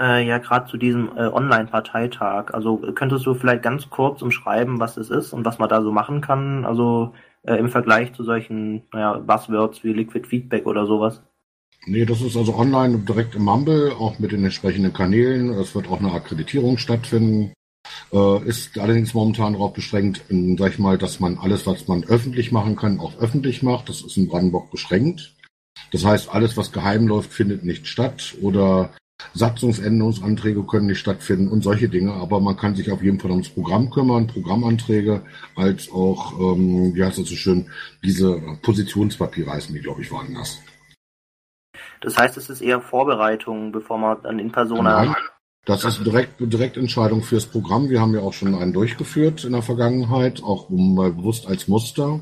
Speaker 9: Äh, ja, gerade zu diesem äh, Online-Parteitag. Also könntest du vielleicht ganz kurz umschreiben, was es ist und was man da so machen kann? Also äh, im Vergleich zu solchen naja, Buzzwords wie Liquid Feedback oder sowas?
Speaker 14: Nee, das ist also online direkt im Mumble, auch mit den entsprechenden Kanälen. Es wird auch eine Akkreditierung stattfinden. Äh, ist allerdings momentan darauf beschränkt, in, sag ich mal, dass man alles, was man öffentlich machen kann, auch öffentlich macht. Das ist in Brandenburg beschränkt. Das heißt, alles, was geheim läuft, findet nicht statt oder Satzungsänderungsanträge können nicht stattfinden und solche Dinge. Aber man kann sich auf jeden Fall ums Programm kümmern, Programmanträge, als auch, ähm, wie heißt das so schön, diese Positionspapiere heißen die, glaube ich, waren das.
Speaker 9: Das heißt, es ist eher Vorbereitung, bevor man dann in Persona.
Speaker 14: Nein, das ist direkt Direktentscheidung fürs Programm. Wir haben ja auch schon einen durchgeführt in der Vergangenheit, auch mal bewusst als Muster,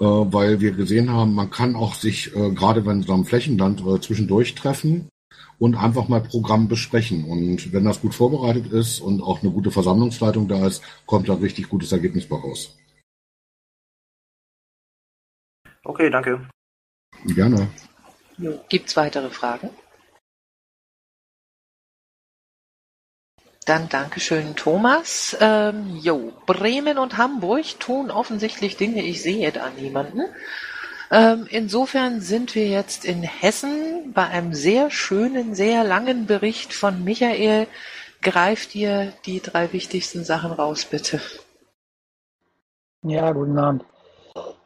Speaker 14: äh, weil wir gesehen haben, man kann auch sich, äh, gerade wenn so am Flächenland äh, zwischendurch treffen und einfach mal Programm besprechen. Und wenn das gut vorbereitet ist und auch eine gute Versammlungsleitung da ist, kommt da ein richtig gutes Ergebnis bei raus.
Speaker 9: Okay, danke.
Speaker 14: Gerne.
Speaker 1: Gibt's weitere Fragen? Dann Dankeschön, Thomas. Ähm, jo, Bremen und Hamburg tun offensichtlich Dinge, ich sehe da niemanden. Ähm, insofern sind wir jetzt in Hessen bei einem sehr schönen, sehr langen Bericht von Michael. Greif dir die drei wichtigsten Sachen raus, bitte.
Speaker 15: Ja, guten Abend.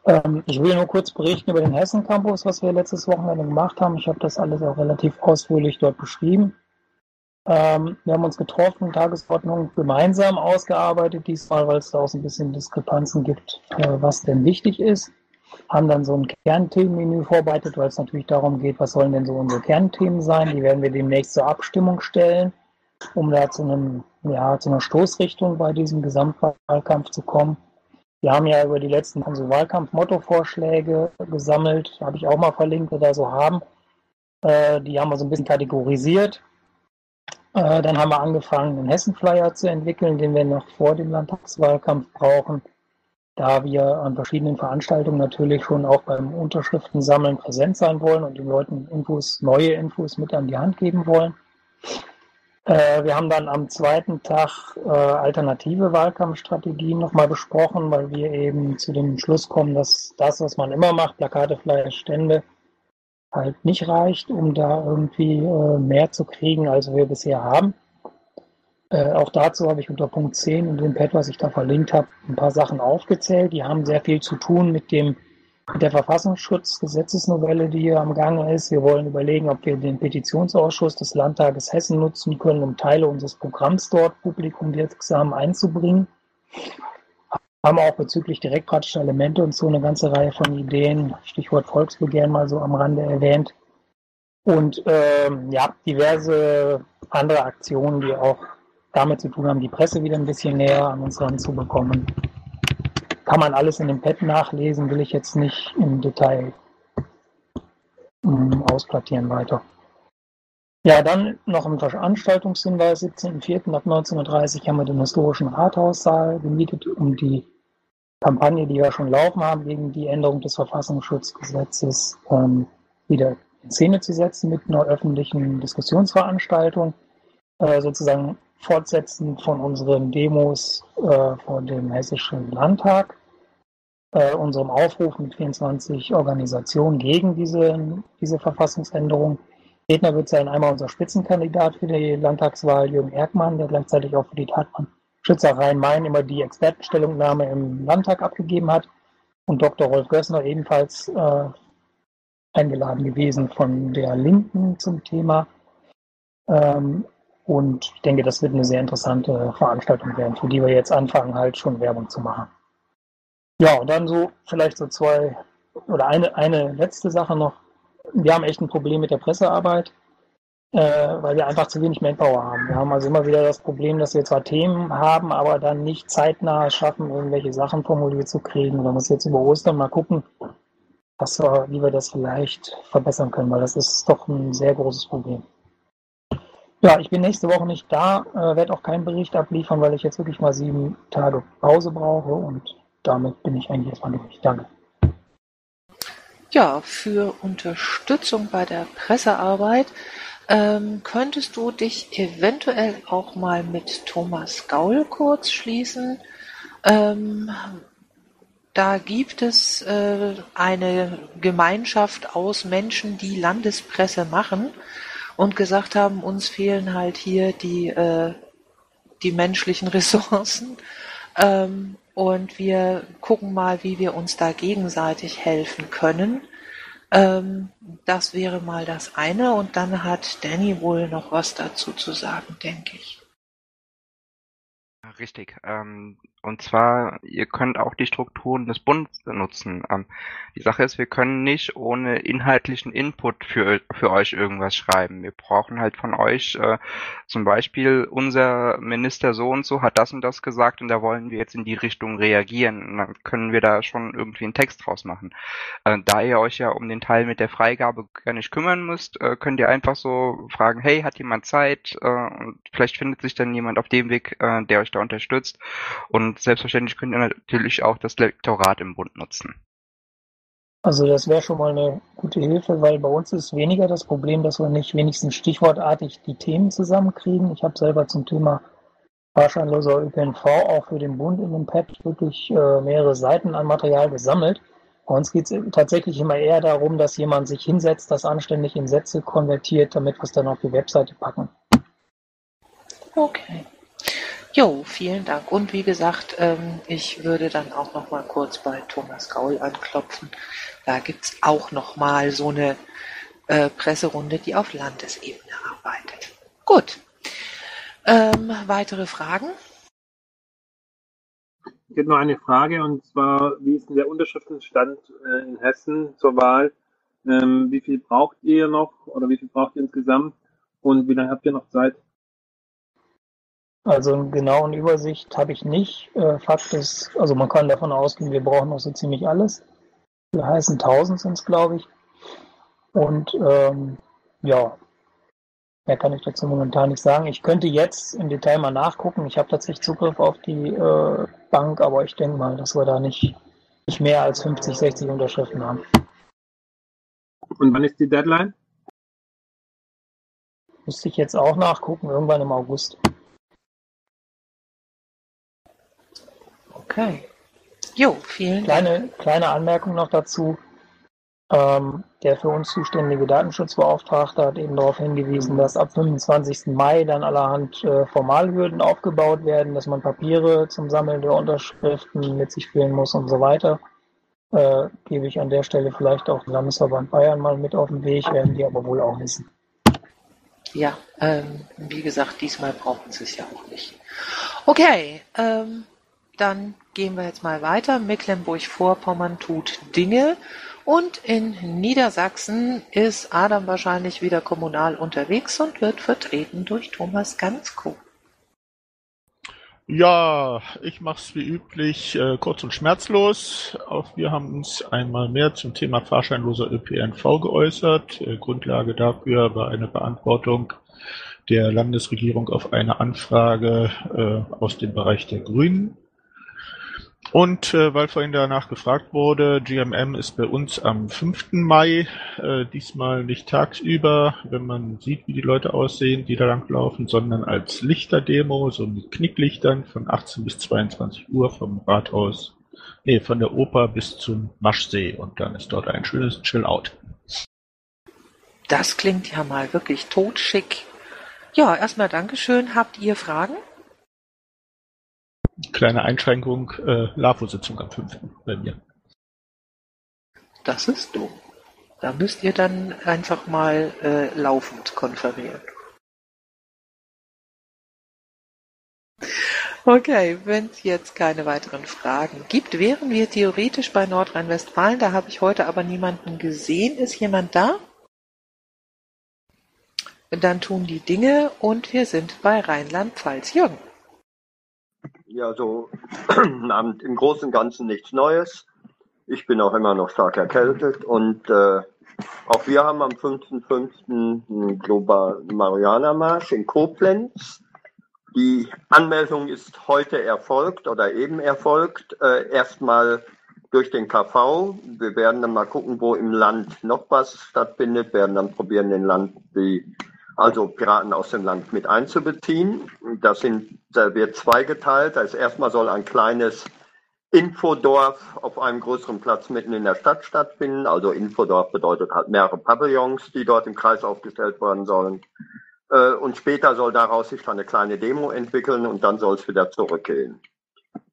Speaker 15: Ähm, ich will nur kurz berichten über den Hessen Campus, was wir letztes Wochenende gemacht haben. Ich habe das alles auch relativ ausführlich dort beschrieben. Ähm, wir haben uns getroffen, Tagesordnung gemeinsam ausgearbeitet, diesmal, weil es da auch ein bisschen Diskrepanzen gibt, äh, was denn wichtig ist. Haben dann so ein Kernthemenmenü vorbereitet, weil es natürlich darum geht, was sollen denn so unsere Kernthemen sein. Die werden wir demnächst zur Abstimmung stellen, um da zu, einem, ja, zu einer Stoßrichtung bei diesem Gesamtwahlkampf zu kommen. Wir haben ja über die letzten also Wahlkampf-Motto-Vorschläge gesammelt, habe ich auch mal verlinkt, da so haben. Äh, die haben wir so ein bisschen kategorisiert. Äh, dann haben wir angefangen, einen Hessen-Flyer zu entwickeln, den wir noch vor dem Landtagswahlkampf brauchen, da wir an verschiedenen Veranstaltungen natürlich schon auch beim Unterschriftensammeln präsent sein wollen und den Leuten Infos, neue Infos mit an die Hand geben wollen. Äh, wir haben dann am zweiten Tag äh, alternative Wahlkampfstrategien nochmal besprochen, weil wir eben zu dem Schluss kommen, dass das, was man immer macht, Plakate, Flyer, Stände, halt nicht reicht, um da irgendwie äh, mehr zu kriegen, als wir bisher haben. Äh, auch dazu habe ich unter Punkt 10 in dem Pad, was ich da verlinkt habe, ein paar Sachen aufgezählt. Die haben sehr viel zu tun mit dem mit der Verfassungsschutzgesetzesnovelle, die hier am Gange ist. Wir wollen überlegen, ob wir den Petitionsausschuss des Landtages Hessen nutzen können, um Teile unseres Programms dort publikumwirksam einzubringen. Haben auch bezüglich direktpratischer Elemente und so eine ganze Reihe von Ideen, Stichwort Volksbegehren mal so am Rande erwähnt. Und ähm, ja, diverse andere Aktionen, die auch damit zu tun haben, die Presse wieder ein bisschen näher an uns ranzubekommen kann man alles in dem Pad nachlesen, will ich jetzt nicht im Detail ähm, ausplattieren weiter. Ja, dann noch ein Veranstaltungshinweis. 17.04. ab 19.30 Uhr haben wir den historischen Rathaussaal gemietet, um die Kampagne, die wir schon laufen haben, gegen die Änderung des Verfassungsschutzgesetzes ähm, wieder in Szene zu setzen mit einer öffentlichen Diskussionsveranstaltung, äh, sozusagen fortsetzend von unseren Demos äh, vor dem Hessischen Landtag äh, unserem Aufruf mit 24 Organisationen gegen diese, diese Verfassungsänderung. Redner wird sein einmal unser Spitzenkandidat für die Landtagswahl, Jürgen Erkmann, der gleichzeitig auch für die Tatmann Schützer Rhein-Main immer die Expertenstellungnahme im Landtag abgegeben hat. Und Dr. Rolf Gössner ebenfalls äh, eingeladen gewesen von der Linken zum Thema. Ähm, und ich denke, das wird eine sehr interessante Veranstaltung werden, für die wir jetzt anfangen, halt schon Werbung zu machen. Ja, und dann so vielleicht so zwei oder eine, eine letzte Sache noch. Wir haben echt ein Problem mit der Pressearbeit, äh, weil wir einfach zu wenig Manpower haben. Wir haben also immer wieder das Problem, dass wir zwar Themen haben, aber dann nicht zeitnah schaffen, irgendwelche Sachen formuliert zu kriegen. Da muss jetzt über Ostern mal gucken, was, wie wir das vielleicht verbessern können, weil das ist doch ein sehr großes Problem. Ja, ich bin nächste Woche nicht da, äh, werde auch keinen Bericht abliefern, weil ich jetzt wirklich mal sieben Tage Pause brauche und damit bin ich eigentlich erstmal durch. Danke.
Speaker 1: Ja, für Unterstützung bei der Pressearbeit ähm, könntest du dich eventuell auch mal mit Thomas Gaul kurz schließen. Ähm, da gibt es äh, eine Gemeinschaft aus Menschen, die Landespresse machen und gesagt haben, uns fehlen halt hier die, äh, die menschlichen Ressourcen. Ähm, und wir gucken mal, wie wir uns da gegenseitig helfen können. Ähm, das wäre mal das eine und dann hat Danny wohl noch was dazu zu sagen, denke ich.
Speaker 13: Richtig. Ähm, und zwar, ihr könnt auch die Strukturen des Bundes benutzen. Ähm, die Sache ist, wir können nicht ohne inhaltlichen Input für, für euch irgendwas schreiben. Wir brauchen halt von euch äh, zum Beispiel, unser Minister so und so hat das und das gesagt und da wollen wir jetzt in die Richtung reagieren. Und dann können wir da schon irgendwie einen Text draus machen. Äh, da ihr euch ja um den Teil mit der Freigabe gar nicht kümmern müsst, äh, könnt ihr einfach so fragen, hey, hat jemand Zeit? Äh, und vielleicht findet sich dann jemand auf dem Weg, äh, der euch da unterstützt. Und selbstverständlich könnt ihr natürlich auch das Lektorat im Bund nutzen.
Speaker 15: Also das wäre schon mal eine gute Hilfe, weil bei uns ist weniger das Problem, dass wir nicht wenigstens stichwortartig die Themen zusammenkriegen. Ich habe selber zum Thema fahrscheinloser ÖPNV auch für den Bund in dem Pad wirklich äh, mehrere Seiten an Material gesammelt. Bei uns geht es tatsächlich immer eher darum, dass jemand sich hinsetzt, das anständig in Sätze konvertiert, damit wir es dann auf die Webseite packen.
Speaker 1: Okay. Jo, vielen Dank. Und wie gesagt, ähm, ich würde dann auch noch mal kurz bei Thomas Gaul anklopfen. Da gibt's auch noch mal so eine äh, Presserunde, die auf Landesebene arbeitet. Gut. Ähm, weitere Fragen?
Speaker 10: Ich hätte noch eine Frage und zwar, wie ist denn der Unterschriftenstand äh, in Hessen zur Wahl? Ähm, wie viel braucht ihr noch oder wie viel braucht ihr insgesamt und wie lange habt ihr noch Zeit?
Speaker 15: Also eine genaue Übersicht habe ich nicht. Äh, Fakt ist, also man kann davon ausgehen, wir brauchen noch so ziemlich alles. Wir heißen 1000 sind es, glaube ich. Und ähm, ja, mehr kann ich dazu momentan nicht sagen. Ich könnte jetzt im Detail mal nachgucken. Ich habe tatsächlich Zugriff auf die äh, Bank, aber ich denke mal, dass wir da nicht, nicht mehr als 50, 60 Unterschriften haben.
Speaker 10: Und wann ist die Deadline?
Speaker 15: Müsste ich jetzt auch nachgucken, irgendwann im August.
Speaker 1: Okay. Jo, vielen
Speaker 15: kleine, Kleine Anmerkung noch dazu. Ähm, der für uns zuständige Datenschutzbeauftragte hat eben darauf hingewiesen, dass ab 25. Mai dann allerhand äh, Formalhürden aufgebaut werden, dass man Papiere zum Sammeln der Unterschriften mit sich führen muss und so weiter. Äh, gebe ich an der Stelle vielleicht auch dem Landesverband Bayern mal mit auf den Weg, werden die aber wohl auch wissen.
Speaker 1: Ja, ähm, wie gesagt, diesmal brauchen sie es ja auch nicht. Okay, ähm, dann gehen wir jetzt mal weiter. Mecklenburg-Vorpommern tut Dinge. Und in Niedersachsen ist Adam wahrscheinlich wieder kommunal unterwegs und wird vertreten durch Thomas Gansko.
Speaker 3: Ja, ich mache es wie üblich äh, kurz und schmerzlos. Auch wir haben uns einmal mehr zum Thema fahrscheinloser ÖPNV geäußert. Äh, Grundlage dafür war eine Beantwortung der Landesregierung auf eine Anfrage äh, aus dem Bereich der Grünen. Und äh, weil vorhin danach gefragt wurde, GMM ist bei uns am 5. Mai, äh, diesmal nicht tagsüber, wenn man sieht, wie die Leute aussehen, die da langlaufen, sondern als Lichterdemo, so mit Knicklichtern von 18 bis 22 Uhr vom Rathaus, nee, von der Oper bis zum Maschsee und dann ist dort ein schönes Chill-Out.
Speaker 1: Das klingt ja mal wirklich totschick. Ja, erstmal Dankeschön. Habt ihr Fragen?
Speaker 3: Kleine Einschränkung, äh, LAFO-Sitzung am 5. bei mir.
Speaker 1: Das ist dumm. Da müsst ihr dann einfach mal äh, laufend konferieren. Okay, wenn es jetzt keine weiteren Fragen gibt, wären wir theoretisch bei Nordrhein-Westfalen. Da habe ich heute aber niemanden gesehen. Ist jemand da? Dann tun die Dinge und wir sind bei Rheinland-Pfalz. Jürgen.
Speaker 6: Ja, so im Großen und Ganzen nichts Neues. Ich bin auch immer noch stark erkältet und äh, auch wir haben am 5.5. einen Global Mariana Marsch in Koblenz. Die Anmeldung ist heute erfolgt oder eben erfolgt. Äh, erstmal durch den KV. Wir werden dann mal gucken, wo im Land noch was stattfindet, werden dann probieren, den Land die also Piraten aus dem Land mit einzubeziehen. Das sind, da wird zweigeteilt. Das erstmal soll ein kleines Infodorf auf einem größeren Platz mitten in der Stadt stattfinden. Also Infodorf bedeutet halt mehrere Pavillons, die dort im Kreis aufgestellt werden sollen. Äh, und später soll daraus sich dann eine kleine Demo entwickeln und dann soll es wieder zurückgehen.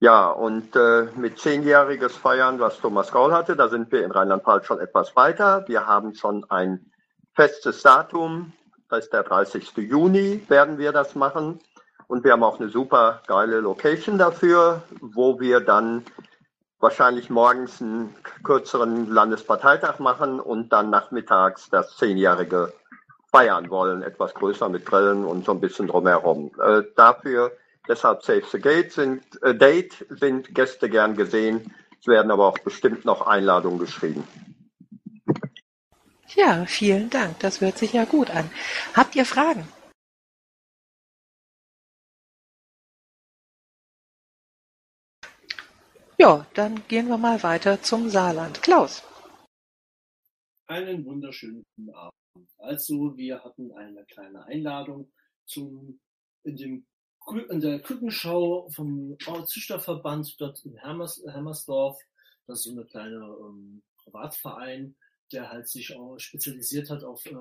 Speaker 6: Ja, und äh, mit zehnjähriges Feiern, was Thomas Gaul hatte, da sind wir in Rheinland-Pfalz schon etwas weiter. Wir haben schon ein festes Datum das ist der 30. Juni werden wir das machen. Und wir haben auch eine super geile Location dafür, wo wir dann wahrscheinlich morgens einen kürzeren Landesparteitag machen und dann nachmittags das zehnjährige feiern wollen, etwas größer mit Grillen und so ein bisschen drumherum. Äh, dafür, deshalb Save the Gate sind, äh, Date sind Gäste gern gesehen. Es werden aber auch bestimmt noch Einladungen geschrieben.
Speaker 1: Ja, vielen Dank. Das hört sich ja gut an. Habt ihr Fragen? Ja, dann gehen wir mal weiter zum Saarland. Klaus.
Speaker 2: Einen wunderschönen guten Abend. Also, wir hatten eine kleine Einladung zum, in, dem, in der Kükenschau vom Züchterverband dort in Hermers, Hermersdorf. Das ist so eine kleine ähm, Privatverein, der halt sich auch spezialisiert hat auf äh,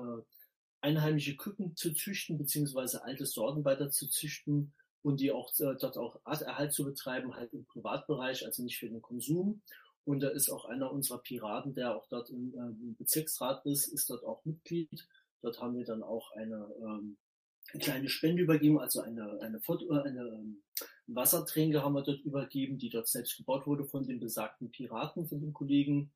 Speaker 2: einheimische Küken zu züchten, beziehungsweise alte Sorten weiter zu züchten und die auch äh, dort auch Arterhalt zu betreiben, halt im Privatbereich, also nicht für den Konsum. Und da ist auch einer unserer Piraten, der auch dort im, äh, im Bezirksrat ist, ist dort auch Mitglied. Dort haben wir dann auch eine, ähm, eine kleine Spende übergeben, also eine, eine, Foto, äh, eine ähm, Wassertränke haben wir dort übergeben, die dort selbst gebaut wurde von den besagten Piraten, von den Kollegen.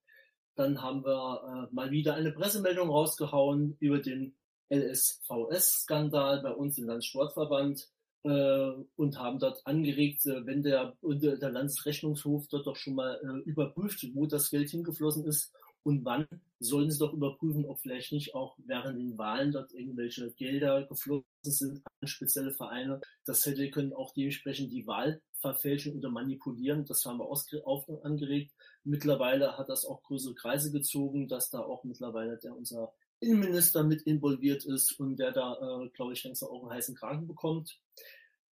Speaker 2: Dann haben wir äh, mal wieder eine Pressemeldung rausgehauen über den LSVS-Skandal bei uns im Landessportverband äh, und haben dort angeregt, äh, wenn der, der Landesrechnungshof dort doch schon mal äh, überprüft, wo das Geld hingeflossen ist und wann, sollen sie doch überprüfen, ob vielleicht nicht auch während den Wahlen dort irgendwelche Gelder geflossen sind an spezielle Vereine. Das hätte können auch dementsprechend die Wahl verfälschen oder manipulieren. Das haben wir auf, angeregt. Mittlerweile hat das auch größere Kreise gezogen, dass da auch mittlerweile der unser Innenminister mit involviert ist und der da, äh, glaube ich, langsam auch einen heißen Kragen bekommt.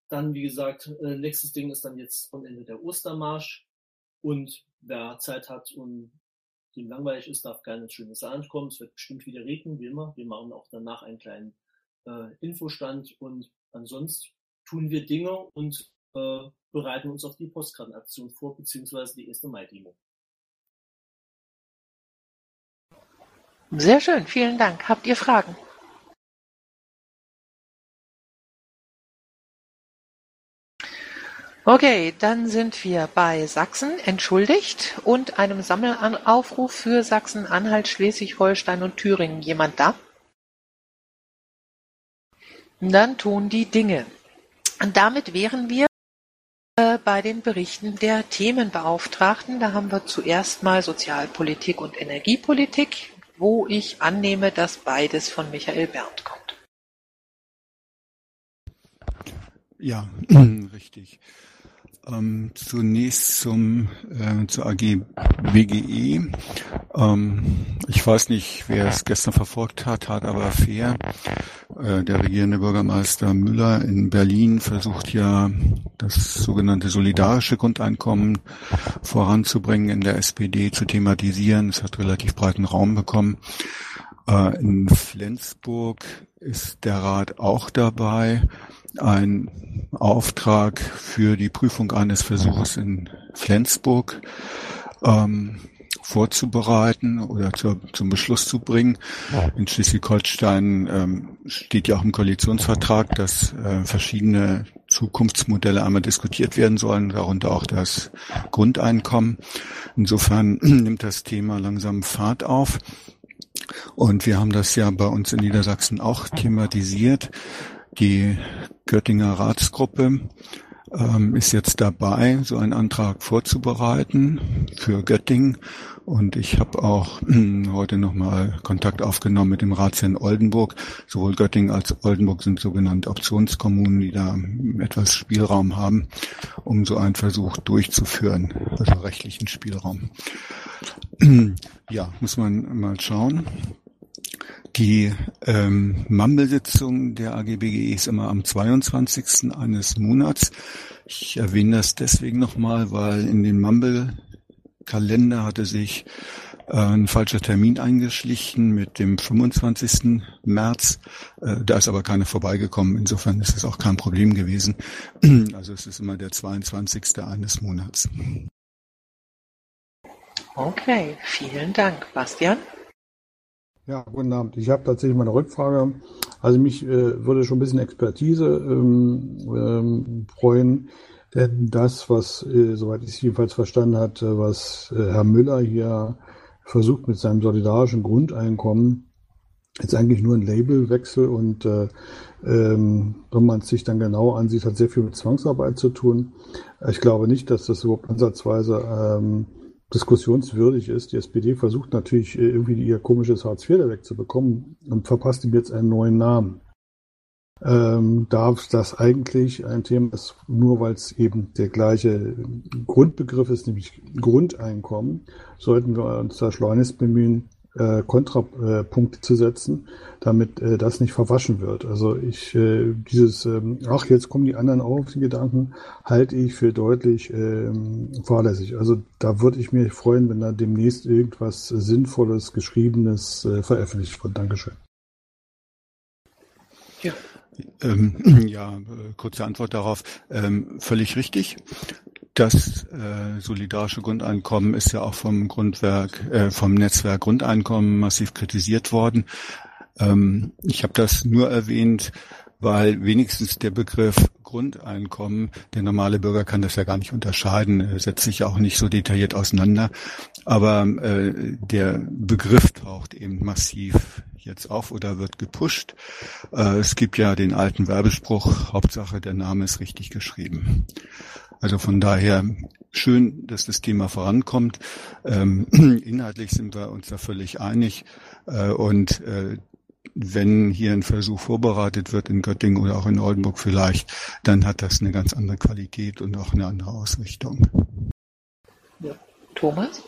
Speaker 2: Dann, wie gesagt, äh, nächstes Ding ist dann jetzt am Ende der Ostermarsch. Und wer Zeit hat und dem langweilig ist, darf gerne ins schöne Saarland kommen. Es wird bestimmt wieder regnen, wie immer. Wir machen auch danach einen kleinen äh, Infostand und ansonsten tun wir Dinge und äh, bereiten uns auf die Postkartenaktion vor, beziehungsweise die erste Mai-Demo.
Speaker 1: Sehr schön, vielen Dank. Habt ihr Fragen? Okay, dann sind wir bei Sachsen entschuldigt und einem Sammelaufruf für Sachsen-Anhalt, Schleswig-Holstein und Thüringen. Jemand da? Dann tun die Dinge. Und damit wären wir äh, bei den Berichten der Themenbeauftragten. Da haben wir zuerst mal Sozialpolitik und Energiepolitik wo ich annehme, dass beides von Michael Berndt kommt.
Speaker 8: Ja, richtig. Ähm, zunächst zum äh, zur AG BGE. Ähm, ich weiß nicht, wer es gestern verfolgt hat, hat aber fair. Äh, der regierende Bürgermeister Müller in Berlin versucht ja das sogenannte solidarische Grundeinkommen voranzubringen, in der SPD zu thematisieren. Es hat relativ breiten Raum bekommen. Äh, in Flensburg ist der Rat auch dabei ein Auftrag für die Prüfung eines Versuches in Flensburg ähm, vorzubereiten oder zur, zum Beschluss zu bringen. In Schleswig-Holstein ähm, steht ja auch im Koalitionsvertrag, dass äh, verschiedene Zukunftsmodelle einmal diskutiert werden sollen, darunter auch das Grundeinkommen. Insofern nimmt das Thema langsam Fahrt auf. Und wir haben das ja bei uns in Niedersachsen auch thematisiert. Die Göttinger Ratsgruppe ähm, ist jetzt dabei, so einen Antrag vorzubereiten für Göttingen. Und ich habe auch äh, heute nochmal Kontakt aufgenommen mit dem Ratsherrn Oldenburg. Sowohl Göttingen als Oldenburg sind sogenannte Optionskommunen, die da etwas Spielraum haben, um so einen Versuch durchzuführen, also rechtlichen Spielraum. ja, muss man mal schauen. Die ähm, Mumble-Sitzung der AGBGE ist immer am 22. eines Monats. Ich erwähne das deswegen nochmal, weil in den Mumble-Kalender hatte sich äh, ein falscher Termin eingeschlichen mit dem 25. März. Äh, da ist aber keiner vorbeigekommen. Insofern ist es auch kein Problem gewesen. Also es ist immer der 22. eines Monats.
Speaker 1: Okay, vielen Dank. Bastian?
Speaker 16: Ja, guten Abend. Ich habe tatsächlich mal eine Rückfrage. Also mich äh, würde schon ein bisschen Expertise ähm, ähm, freuen, denn das, was, äh, soweit ich es jedenfalls verstanden hatte, was äh, Herr Müller hier versucht mit seinem solidarischen Grundeinkommen, ist eigentlich nur ein Labelwechsel und äh, ähm, wenn man es sich dann genau ansieht, hat sehr viel mit Zwangsarbeit zu tun. Ich glaube nicht, dass das überhaupt ansatzweise ähm, diskussionswürdig ist. Die SPD versucht natürlich äh, irgendwie ihr komisches Hartz IV wegzubekommen und verpasst ihm jetzt einen neuen Namen. Ähm, darf das eigentlich ein Thema ist, nur weil es eben der gleiche Grundbegriff ist, nämlich Grundeinkommen, sollten wir uns da schleunigst bemühen, äh, Kontrapunkte zu setzen, damit äh, das nicht verwaschen wird. Also ich äh, dieses, ähm, ach jetzt kommen die anderen auch auf die Gedanken, halte ich für deutlich ähm, fahrlässig. Also da würde ich mich freuen, wenn da demnächst irgendwas Sinnvolles, Geschriebenes äh, veröffentlicht wird. Dankeschön.
Speaker 8: Ja. Ähm, ja, äh, kurze Antwort darauf. Ähm, völlig richtig. Das äh, solidarische Grundeinkommen ist ja auch vom Grundwerk, äh, vom Netzwerk Grundeinkommen massiv kritisiert worden. Ähm, ich habe das nur erwähnt, weil wenigstens der Begriff Grundeinkommen, der normale Bürger kann das ja gar nicht unterscheiden, äh, setzt sich auch nicht so detailliert auseinander. Aber äh, der Begriff taucht eben massiv jetzt auf oder wird gepusht. Äh, es gibt ja den alten Werbespruch, Hauptsache der Name ist richtig geschrieben. Also von daher schön, dass das Thema vorankommt. Ähm, inhaltlich sind wir uns da völlig einig. Äh, und äh, wenn hier ein Versuch vorbereitet wird in Göttingen oder auch in Oldenburg vielleicht, dann hat das eine ganz andere Qualität und auch eine andere Ausrichtung.
Speaker 1: Ja. Thomas?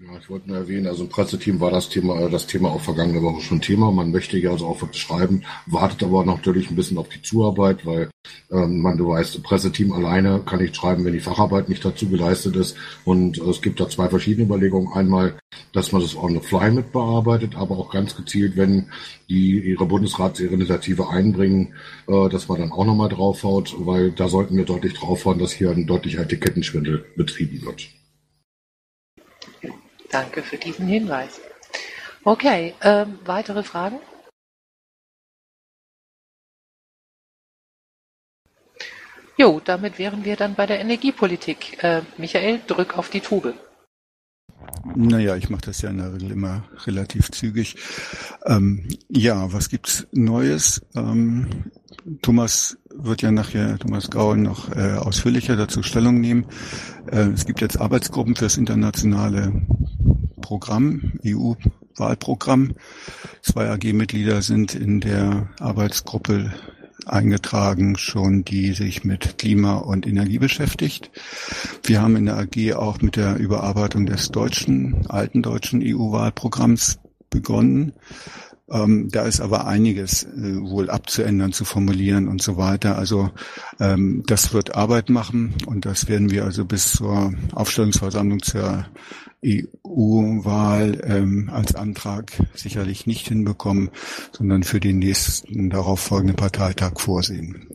Speaker 14: Ja, ich wollte nur erwähnen, also im Presseteam war das Thema, äh, das Thema auch vergangene Woche schon Thema. Man möchte ja also auch was schreiben, wartet aber natürlich ein bisschen auf die Zuarbeit, weil ähm, man, du weißt, Presseteam alleine kann nicht schreiben, wenn die Facharbeit nicht dazu geleistet ist. Und äh, es gibt da zwei verschiedene Überlegungen. Einmal, dass man das on the fly mit bearbeitet, aber auch ganz gezielt, wenn die ihre Bundesratsinitiative einbringen, äh, dass man dann auch nochmal draufhaut, weil da sollten wir deutlich draufhauen, dass hier ein deutlicher Etikettenschwindel betrieben wird.
Speaker 1: Danke für diesen Hinweis. Okay, ähm, weitere Fragen? Jo, damit wären wir dann bei der Energiepolitik. Äh, Michael, drück auf die Tube.
Speaker 8: Naja, ich mache das ja in der Regel immer relativ zügig. Ähm, ja, was gibt's Neues? Ähm, Thomas wird ja nachher, Thomas Gaul, noch äh, ausführlicher dazu Stellung nehmen. Äh, es gibt jetzt Arbeitsgruppen fürs internationale Programm, EU-Wahlprogramm. Zwei AG-Mitglieder sind in der Arbeitsgruppe eingetragen, schon die sich mit Klima und Energie beschäftigt. Wir haben in der AG auch mit der Überarbeitung des deutschen, alten deutschen EU-Wahlprogramms begonnen. Ähm, da ist aber einiges äh, wohl abzuändern, zu formulieren und so weiter. Also ähm, das wird Arbeit machen und das werden wir also bis zur Aufstellungsversammlung zur EU-Wahl ähm, als Antrag sicherlich nicht hinbekommen, sondern für den nächsten darauf folgenden Parteitag vorsehen.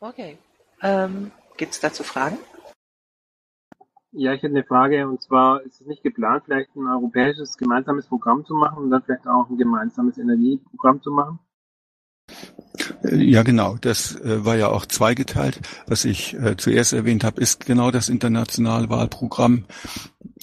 Speaker 1: Okay. Ähm, Gibt es dazu Fragen?
Speaker 10: Ja, ich hätte eine Frage und zwar ist es nicht geplant, vielleicht ein europäisches gemeinsames Programm zu machen und dann vielleicht auch ein gemeinsames Energieprogramm zu machen?
Speaker 8: Ja, genau. Das äh, war ja auch zweigeteilt. Was ich äh, zuerst erwähnt habe, ist genau das internationale Wahlprogramm.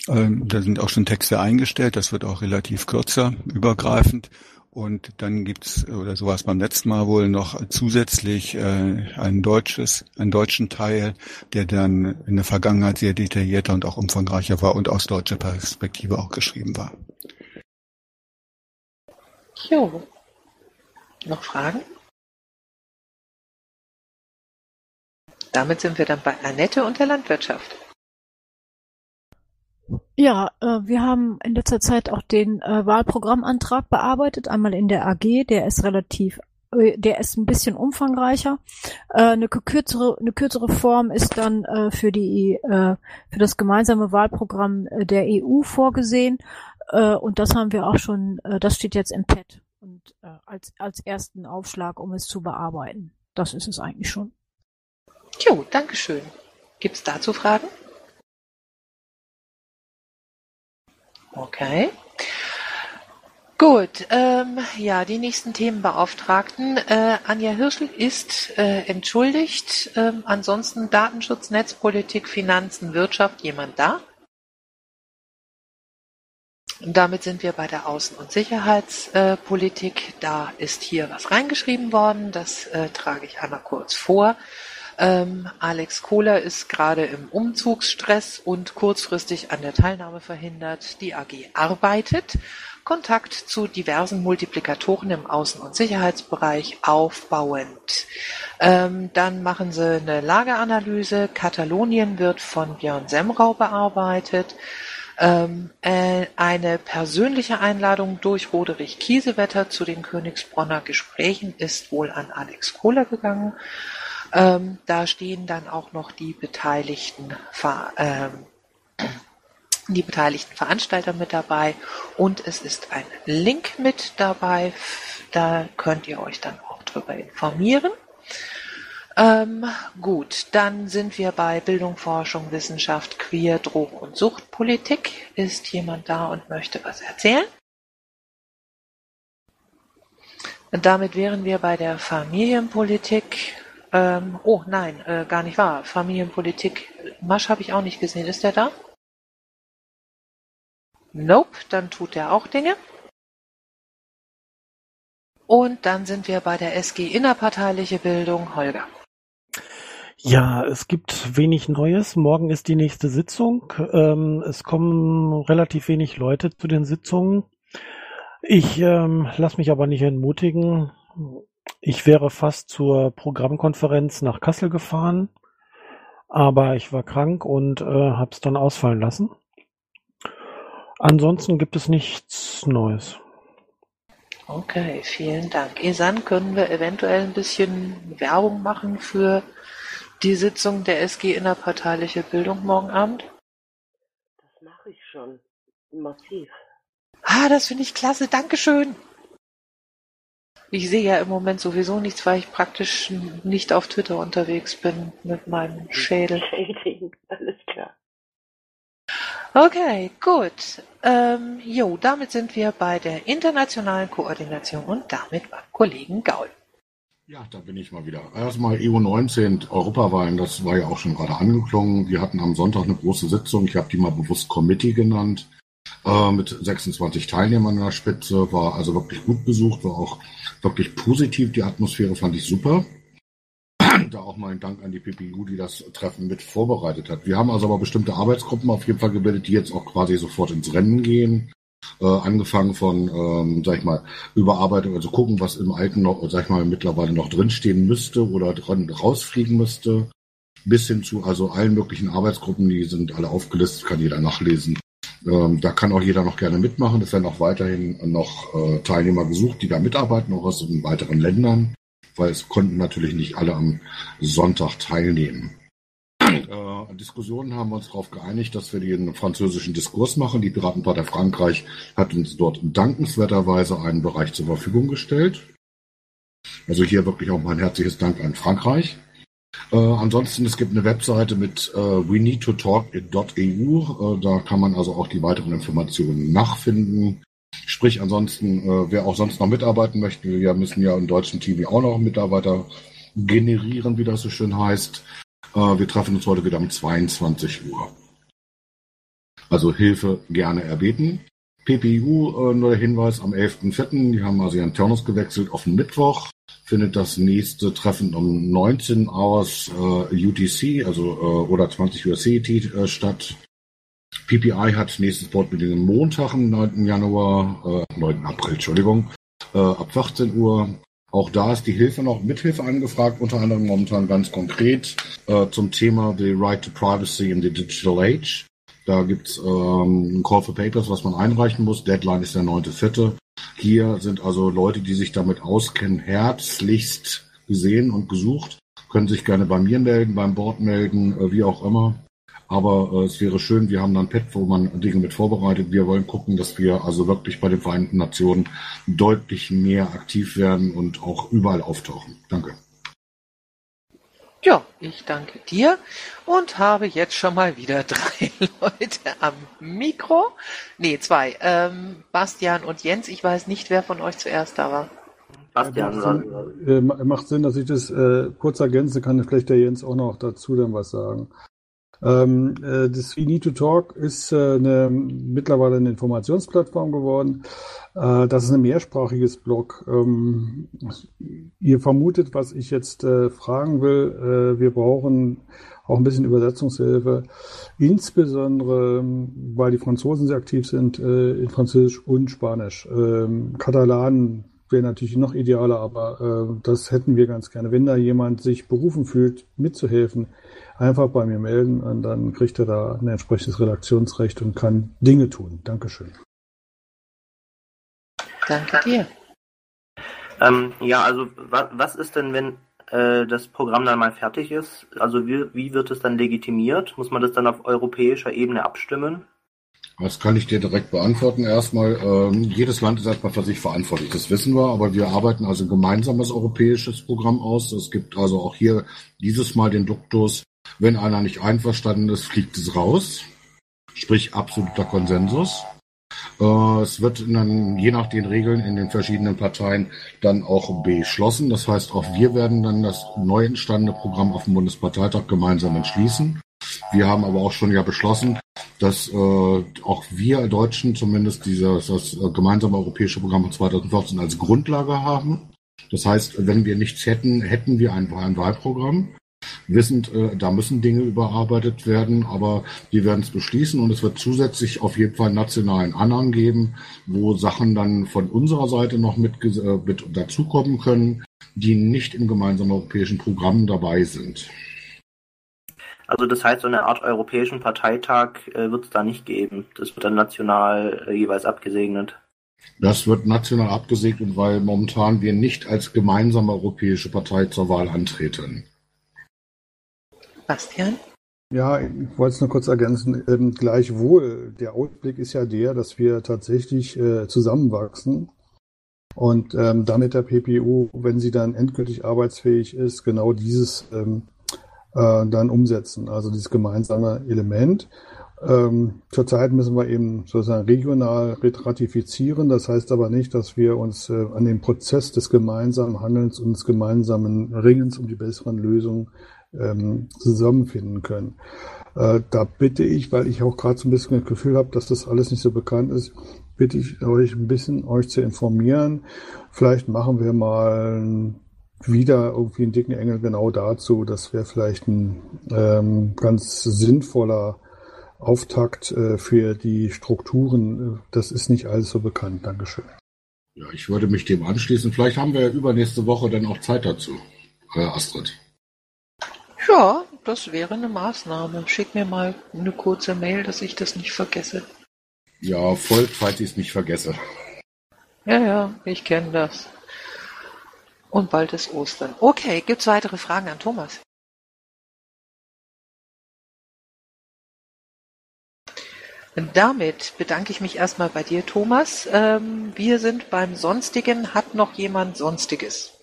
Speaker 8: Ähm, da sind auch schon Texte eingestellt. Das wird auch relativ kürzer, übergreifend. Und dann gibt's oder sowas beim letzten Mal wohl noch zusätzlich äh, ein deutsches, einen deutschen Teil, der dann in der Vergangenheit sehr detaillierter und auch umfangreicher war und aus deutscher Perspektive auch geschrieben war.
Speaker 1: Jo. Noch Fragen? Damit sind wir dann bei Annette und der Landwirtschaft.
Speaker 11: Ja, äh, wir haben in letzter Zeit auch den äh, Wahlprogrammantrag bearbeitet, einmal in der AG, der ist relativ äh, der ist ein bisschen umfangreicher. Eine kürzere, eine kürzere Form ist dann für die für das gemeinsame Wahlprogramm der EU vorgesehen und das haben wir auch schon. Das steht jetzt im Pad und als als ersten Aufschlag, um es zu bearbeiten. Das ist es eigentlich schon.
Speaker 1: Jo, Dankeschön. Gibt es dazu Fragen? Okay. Gut, ähm, ja, die nächsten Themenbeauftragten. Äh, Anja Hirschel ist äh, entschuldigt. Ähm, ansonsten Datenschutz, Netzpolitik, Finanzen, Wirtschaft. Jemand da? Und damit sind wir bei der Außen- und Sicherheitspolitik. da ist hier was reingeschrieben worden. Das äh, trage ich einmal kurz vor. Ähm, Alex Kohler ist gerade im Umzugsstress und kurzfristig an der Teilnahme verhindert. Die AG arbeitet Kontakt zu diversen Multiplikatoren im Außen- und Sicherheitsbereich aufbauend. Ähm, dann machen sie eine Lageanalyse. Katalonien wird von Björn Semrau bearbeitet. Ähm, äh, eine persönliche Einladung durch Roderich Kiesewetter zu den Königsbronner Gesprächen ist wohl an Alex Kohler gegangen. Ähm, da stehen dann auch noch die beteiligten, ähm, die beteiligten Veranstalter mit dabei und es ist ein Link mit dabei. Da könnt ihr euch dann auch drüber informieren. Ähm, gut, dann sind wir bei Bildung, Forschung, Wissenschaft, Queer, Drogen- und Suchtpolitik. Ist jemand da und möchte was erzählen? Und damit wären wir bei der Familienpolitik. Ähm, oh nein, äh, gar nicht wahr. Familienpolitik. Masch habe ich auch nicht gesehen. Ist der da? Nope, dann tut er auch Dinge. Und dann sind wir bei der SG Innerparteiliche Bildung. Holger.
Speaker 7: Ja, es gibt wenig Neues. Morgen ist die nächste Sitzung. Ähm, es kommen relativ wenig Leute zu den Sitzungen. Ich ähm, lasse mich aber nicht entmutigen. Ich wäre fast zur Programmkonferenz nach Kassel gefahren, aber ich war krank und äh, habe es dann ausfallen lassen. Ansonsten gibt es nichts Neues.
Speaker 1: Okay, vielen Dank. Esan, können wir eventuell ein bisschen Werbung machen für die Sitzung der SG Innerparteiliche Bildung morgen Abend?
Speaker 17: Das mache ich schon. Massiv.
Speaker 1: Ah, das finde ich klasse. Dankeschön. Ich sehe ja im Moment sowieso nichts, weil ich praktisch nicht auf Twitter unterwegs bin mit meinem Schädel.
Speaker 17: Alles klar.
Speaker 1: Okay, gut. Ähm, jo, damit sind wir bei der internationalen Koordination und damit beim Kollegen Gaul.
Speaker 14: Ja, da bin ich mal wieder. Erstmal EU19 Europawahlen, das war ja auch schon gerade angeklungen. Wir hatten am Sonntag eine große Sitzung. Ich habe die mal bewusst Committee genannt. Äh, mit 26 Teilnehmern an der Spitze. War also wirklich gut besucht, war auch wirklich positiv. Die Atmosphäre fand ich super. Da auch mal ein Dank an die PPU, die das Treffen mit vorbereitet hat. Wir haben also aber bestimmte Arbeitsgruppen auf jeden Fall gebildet, die jetzt auch quasi sofort ins Rennen gehen. Äh, angefangen von, ähm, sag ich mal, Überarbeitung, also gucken, was im Alten noch, sag ich mal, mittlerweile noch drinstehen müsste oder dran rausfliegen müsste, bis hin zu also allen möglichen Arbeitsgruppen, die sind alle aufgelistet, kann jeder nachlesen. Ähm, da kann auch jeder noch gerne mitmachen. Es werden auch weiterhin noch äh, Teilnehmer gesucht, die da mitarbeiten, auch aus den weiteren Ländern, weil es konnten natürlich nicht alle am Sonntag teilnehmen. Äh, Diskussionen haben wir uns darauf geeinigt, dass wir den französischen Diskurs machen. Die Piratenpartei Frankreich hat uns dort dankenswerterweise einen Bereich zur Verfügung gestellt. Also hier wirklich auch mal ein herzliches Dank an Frankreich. Äh, ansonsten, es gibt eine Webseite mit äh, we need to talk.eu. Äh, da kann man also auch die weiteren Informationen nachfinden. Sprich, ansonsten, äh, wer auch sonst noch mitarbeiten möchte, wir müssen ja im deutschen Team auch noch Mitarbeiter generieren, wie das so schön heißt. Äh, wir treffen uns heute wieder um 22 Uhr. Also Hilfe gerne erbeten. PPU, äh, nur der Hinweis, am 11.04., die haben also ihren Turnus gewechselt auf den Mittwoch, findet das nächste Treffen um 19 Hours äh, UTC, also äh, oder 20 Uhr CET äh, statt. PPI hat nächstes Boardmeeting am Montag, am 9. Januar, äh, 9. April, Entschuldigung, äh, ab 14 Uhr. Auch da ist die Hilfe noch Mithilfe angefragt, unter anderem momentan ganz konkret äh, zum Thema The Right to Privacy in the Digital Age. Da gibt's ähm, ein Call for Papers, was man einreichen muss. Deadline ist der 9.4. Hier sind also Leute, die sich damit auskennen, herzlichst gesehen und gesucht. Können sich gerne bei mir melden, beim Board melden, äh, wie auch immer. Aber äh, es wäre schön, wir haben dann Pad, wo man Dinge mit vorbereitet. Wir wollen gucken, dass wir also wirklich bei den Vereinten Nationen deutlich mehr aktiv werden und auch überall auftauchen. Danke.
Speaker 1: Ja, ich danke dir und habe jetzt schon mal wieder drei Leute am Mikro. Nee, zwei. Ähm, Bastian und Jens. Ich weiß nicht, wer von euch zuerst da war.
Speaker 9: Bastian,
Speaker 16: macht, Sinn, äh, macht Sinn, dass ich das äh, kurz ergänzen kann. Vielleicht der Jens auch noch dazu dann was sagen. Ähm, äh, das We Need to Talk ist äh, eine, mittlerweile eine Informationsplattform geworden. Äh, das ist ein mehrsprachiges Blog. Ähm, ihr vermutet, was ich jetzt äh, fragen will. Äh, wir brauchen auch ein bisschen Übersetzungshilfe, insbesondere ähm, weil die Franzosen sehr aktiv sind äh, in Französisch und Spanisch. Ähm, Katalan wäre natürlich noch idealer, aber äh, das hätten wir ganz gerne. Wenn da jemand sich berufen fühlt, mitzuhelfen, einfach bei mir melden und dann kriegt er da ein entsprechendes Redaktionsrecht und kann Dinge tun. Dankeschön.
Speaker 1: Danke dir.
Speaker 9: Ähm, ja, also wa was ist denn, wenn äh, das Programm dann mal fertig ist? Also wie, wie wird es dann legitimiert? Muss man das dann auf europäischer Ebene abstimmen?
Speaker 14: Das kann ich dir direkt beantworten. Erstmal, ähm, jedes Land ist erstmal für sich verantwortlich. Das wissen wir, aber wir arbeiten also ein gemeinsames europäisches Programm aus. Es gibt also auch hier dieses Mal den Duktus, wenn einer nicht einverstanden ist, fliegt es raus. Sprich absoluter Konsensus. Äh, es wird dann je nach den Regeln in den verschiedenen Parteien dann auch beschlossen. Das heißt, auch wir werden dann das neu entstandene Programm auf dem Bundesparteitag gemeinsam entschließen. Wir haben aber auch schon ja beschlossen, dass äh, auch wir Deutschen zumindest dieses das äh, gemeinsame europäische Programm von 2014 als Grundlage haben. Das heißt, wenn wir nichts hätten, hätten wir ein, ein Wahlprogramm wissend, äh, da müssen Dinge überarbeitet werden, aber wir werden es beschließen und es wird zusätzlich auf jeden Fall einen nationalen Anhang geben, wo Sachen dann von unserer Seite noch mit, äh, mit dazukommen können, die nicht im gemeinsamen europäischen Programm dabei sind.
Speaker 9: Also das heißt, so eine Art europäischen Parteitag äh, wird es da nicht geben. Das wird dann national äh, jeweils abgesegnet.
Speaker 14: Das wird national abgesegnet, weil momentan wir nicht als gemeinsame europäische Partei zur Wahl antreten.
Speaker 1: Bastian?
Speaker 16: Ja, ich wollte es nur kurz ergänzen. Ähm, gleichwohl, der Ausblick ist ja der, dass wir tatsächlich äh, zusammenwachsen und ähm, damit der PPU, wenn sie dann endgültig arbeitsfähig ist, genau dieses ähm, äh, dann umsetzen, also dieses gemeinsame Element. Ähm, zurzeit müssen wir eben sozusagen regional ratifizieren. Das heißt aber nicht, dass wir uns äh, an dem Prozess des gemeinsamen Handelns und des gemeinsamen Ringens um die besseren Lösungen ähm, zusammenfinden können. Äh, da bitte ich, weil ich auch gerade so ein bisschen das Gefühl habe, dass das alles nicht so bekannt ist, bitte ich euch ein bisschen euch zu informieren. Vielleicht machen wir mal wieder irgendwie einen dicken Engel genau dazu. Das wäre vielleicht ein ähm, ganz sinnvoller Auftakt äh, für die Strukturen. Das ist nicht alles so bekannt. Dankeschön.
Speaker 14: Ja, ich würde mich dem anschließen. Vielleicht haben wir übernächste Woche dann auch Zeit dazu, äh, Astrid.
Speaker 1: Ja, das wäre eine Maßnahme. Schick mir mal eine kurze Mail, dass ich das nicht vergesse.
Speaker 14: Ja, folgt, falls ich es nicht vergesse.
Speaker 1: Ja, ja, ich kenne das. Und bald ist Ostern. Okay, gibt's weitere Fragen an Thomas? Damit bedanke ich mich erstmal bei dir, Thomas. Ähm, wir sind beim Sonstigen. Hat noch jemand Sonstiges?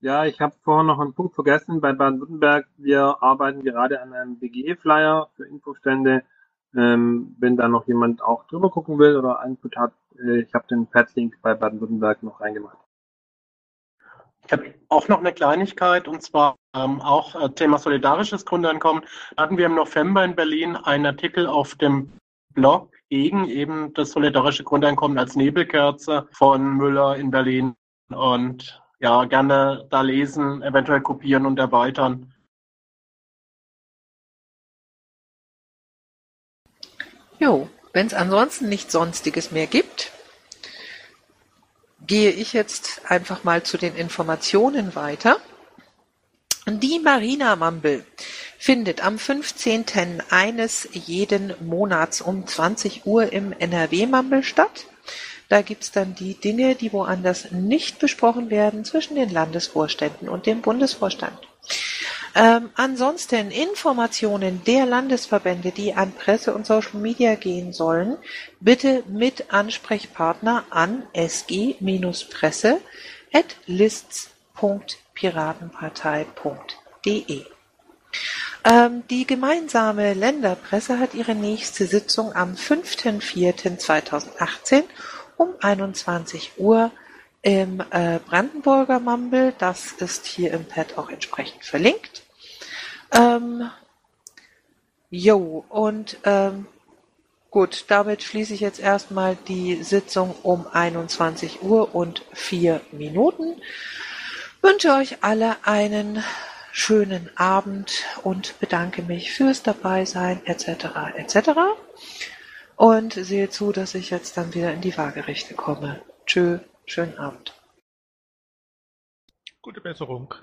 Speaker 10: Ja, ich habe vorher noch einen Punkt vergessen. Bei Baden-Württemberg, wir arbeiten gerade an einem BGE-Flyer für Infostände. Ähm, wenn da noch jemand auch drüber gucken will oder Input hat, äh, ich habe den Pad-Link bei Baden-Württemberg noch reingemacht.
Speaker 4: Ich habe auch noch eine Kleinigkeit und zwar ähm, auch äh, Thema solidarisches Grundeinkommen. Da hatten wir im November in Berlin einen Artikel auf dem Blog gegen eben das solidarische Grundeinkommen als Nebelkerze von Müller in Berlin. Und ja, gerne da lesen, eventuell kopieren und erweitern.
Speaker 1: Jo, wenn es ansonsten nichts Sonstiges mehr gibt, gehe ich jetzt einfach mal zu den Informationen weiter. Die Marina Mumble findet am 15. eines jeden Monats um 20 Uhr im NRW Mumble statt. Da gibt's dann die Dinge, die woanders nicht besprochen werden, zwischen den Landesvorständen und dem Bundesvorstand. Ähm, ansonsten Informationen der Landesverbände, die an Presse und Social Media gehen sollen, bitte mit Ansprechpartner an sg-presse at lists.piratenpartei.de. Ähm, die gemeinsame Länderpresse hat ihre nächste Sitzung am 5.4.2018 um 21 Uhr im äh, Brandenburger Mumble. Das ist hier im Pad auch entsprechend verlinkt. Ähm, jo, und ähm, gut, damit schließe ich jetzt erstmal die Sitzung um 21 Uhr und 4 Minuten. Wünsche euch alle einen schönen Abend und bedanke mich fürs Dabeisein etc. etc. Und sehe zu, dass ich jetzt dann wieder in die Waagerechte komme. Tschö, schönen Abend.
Speaker 3: Gute Besserung.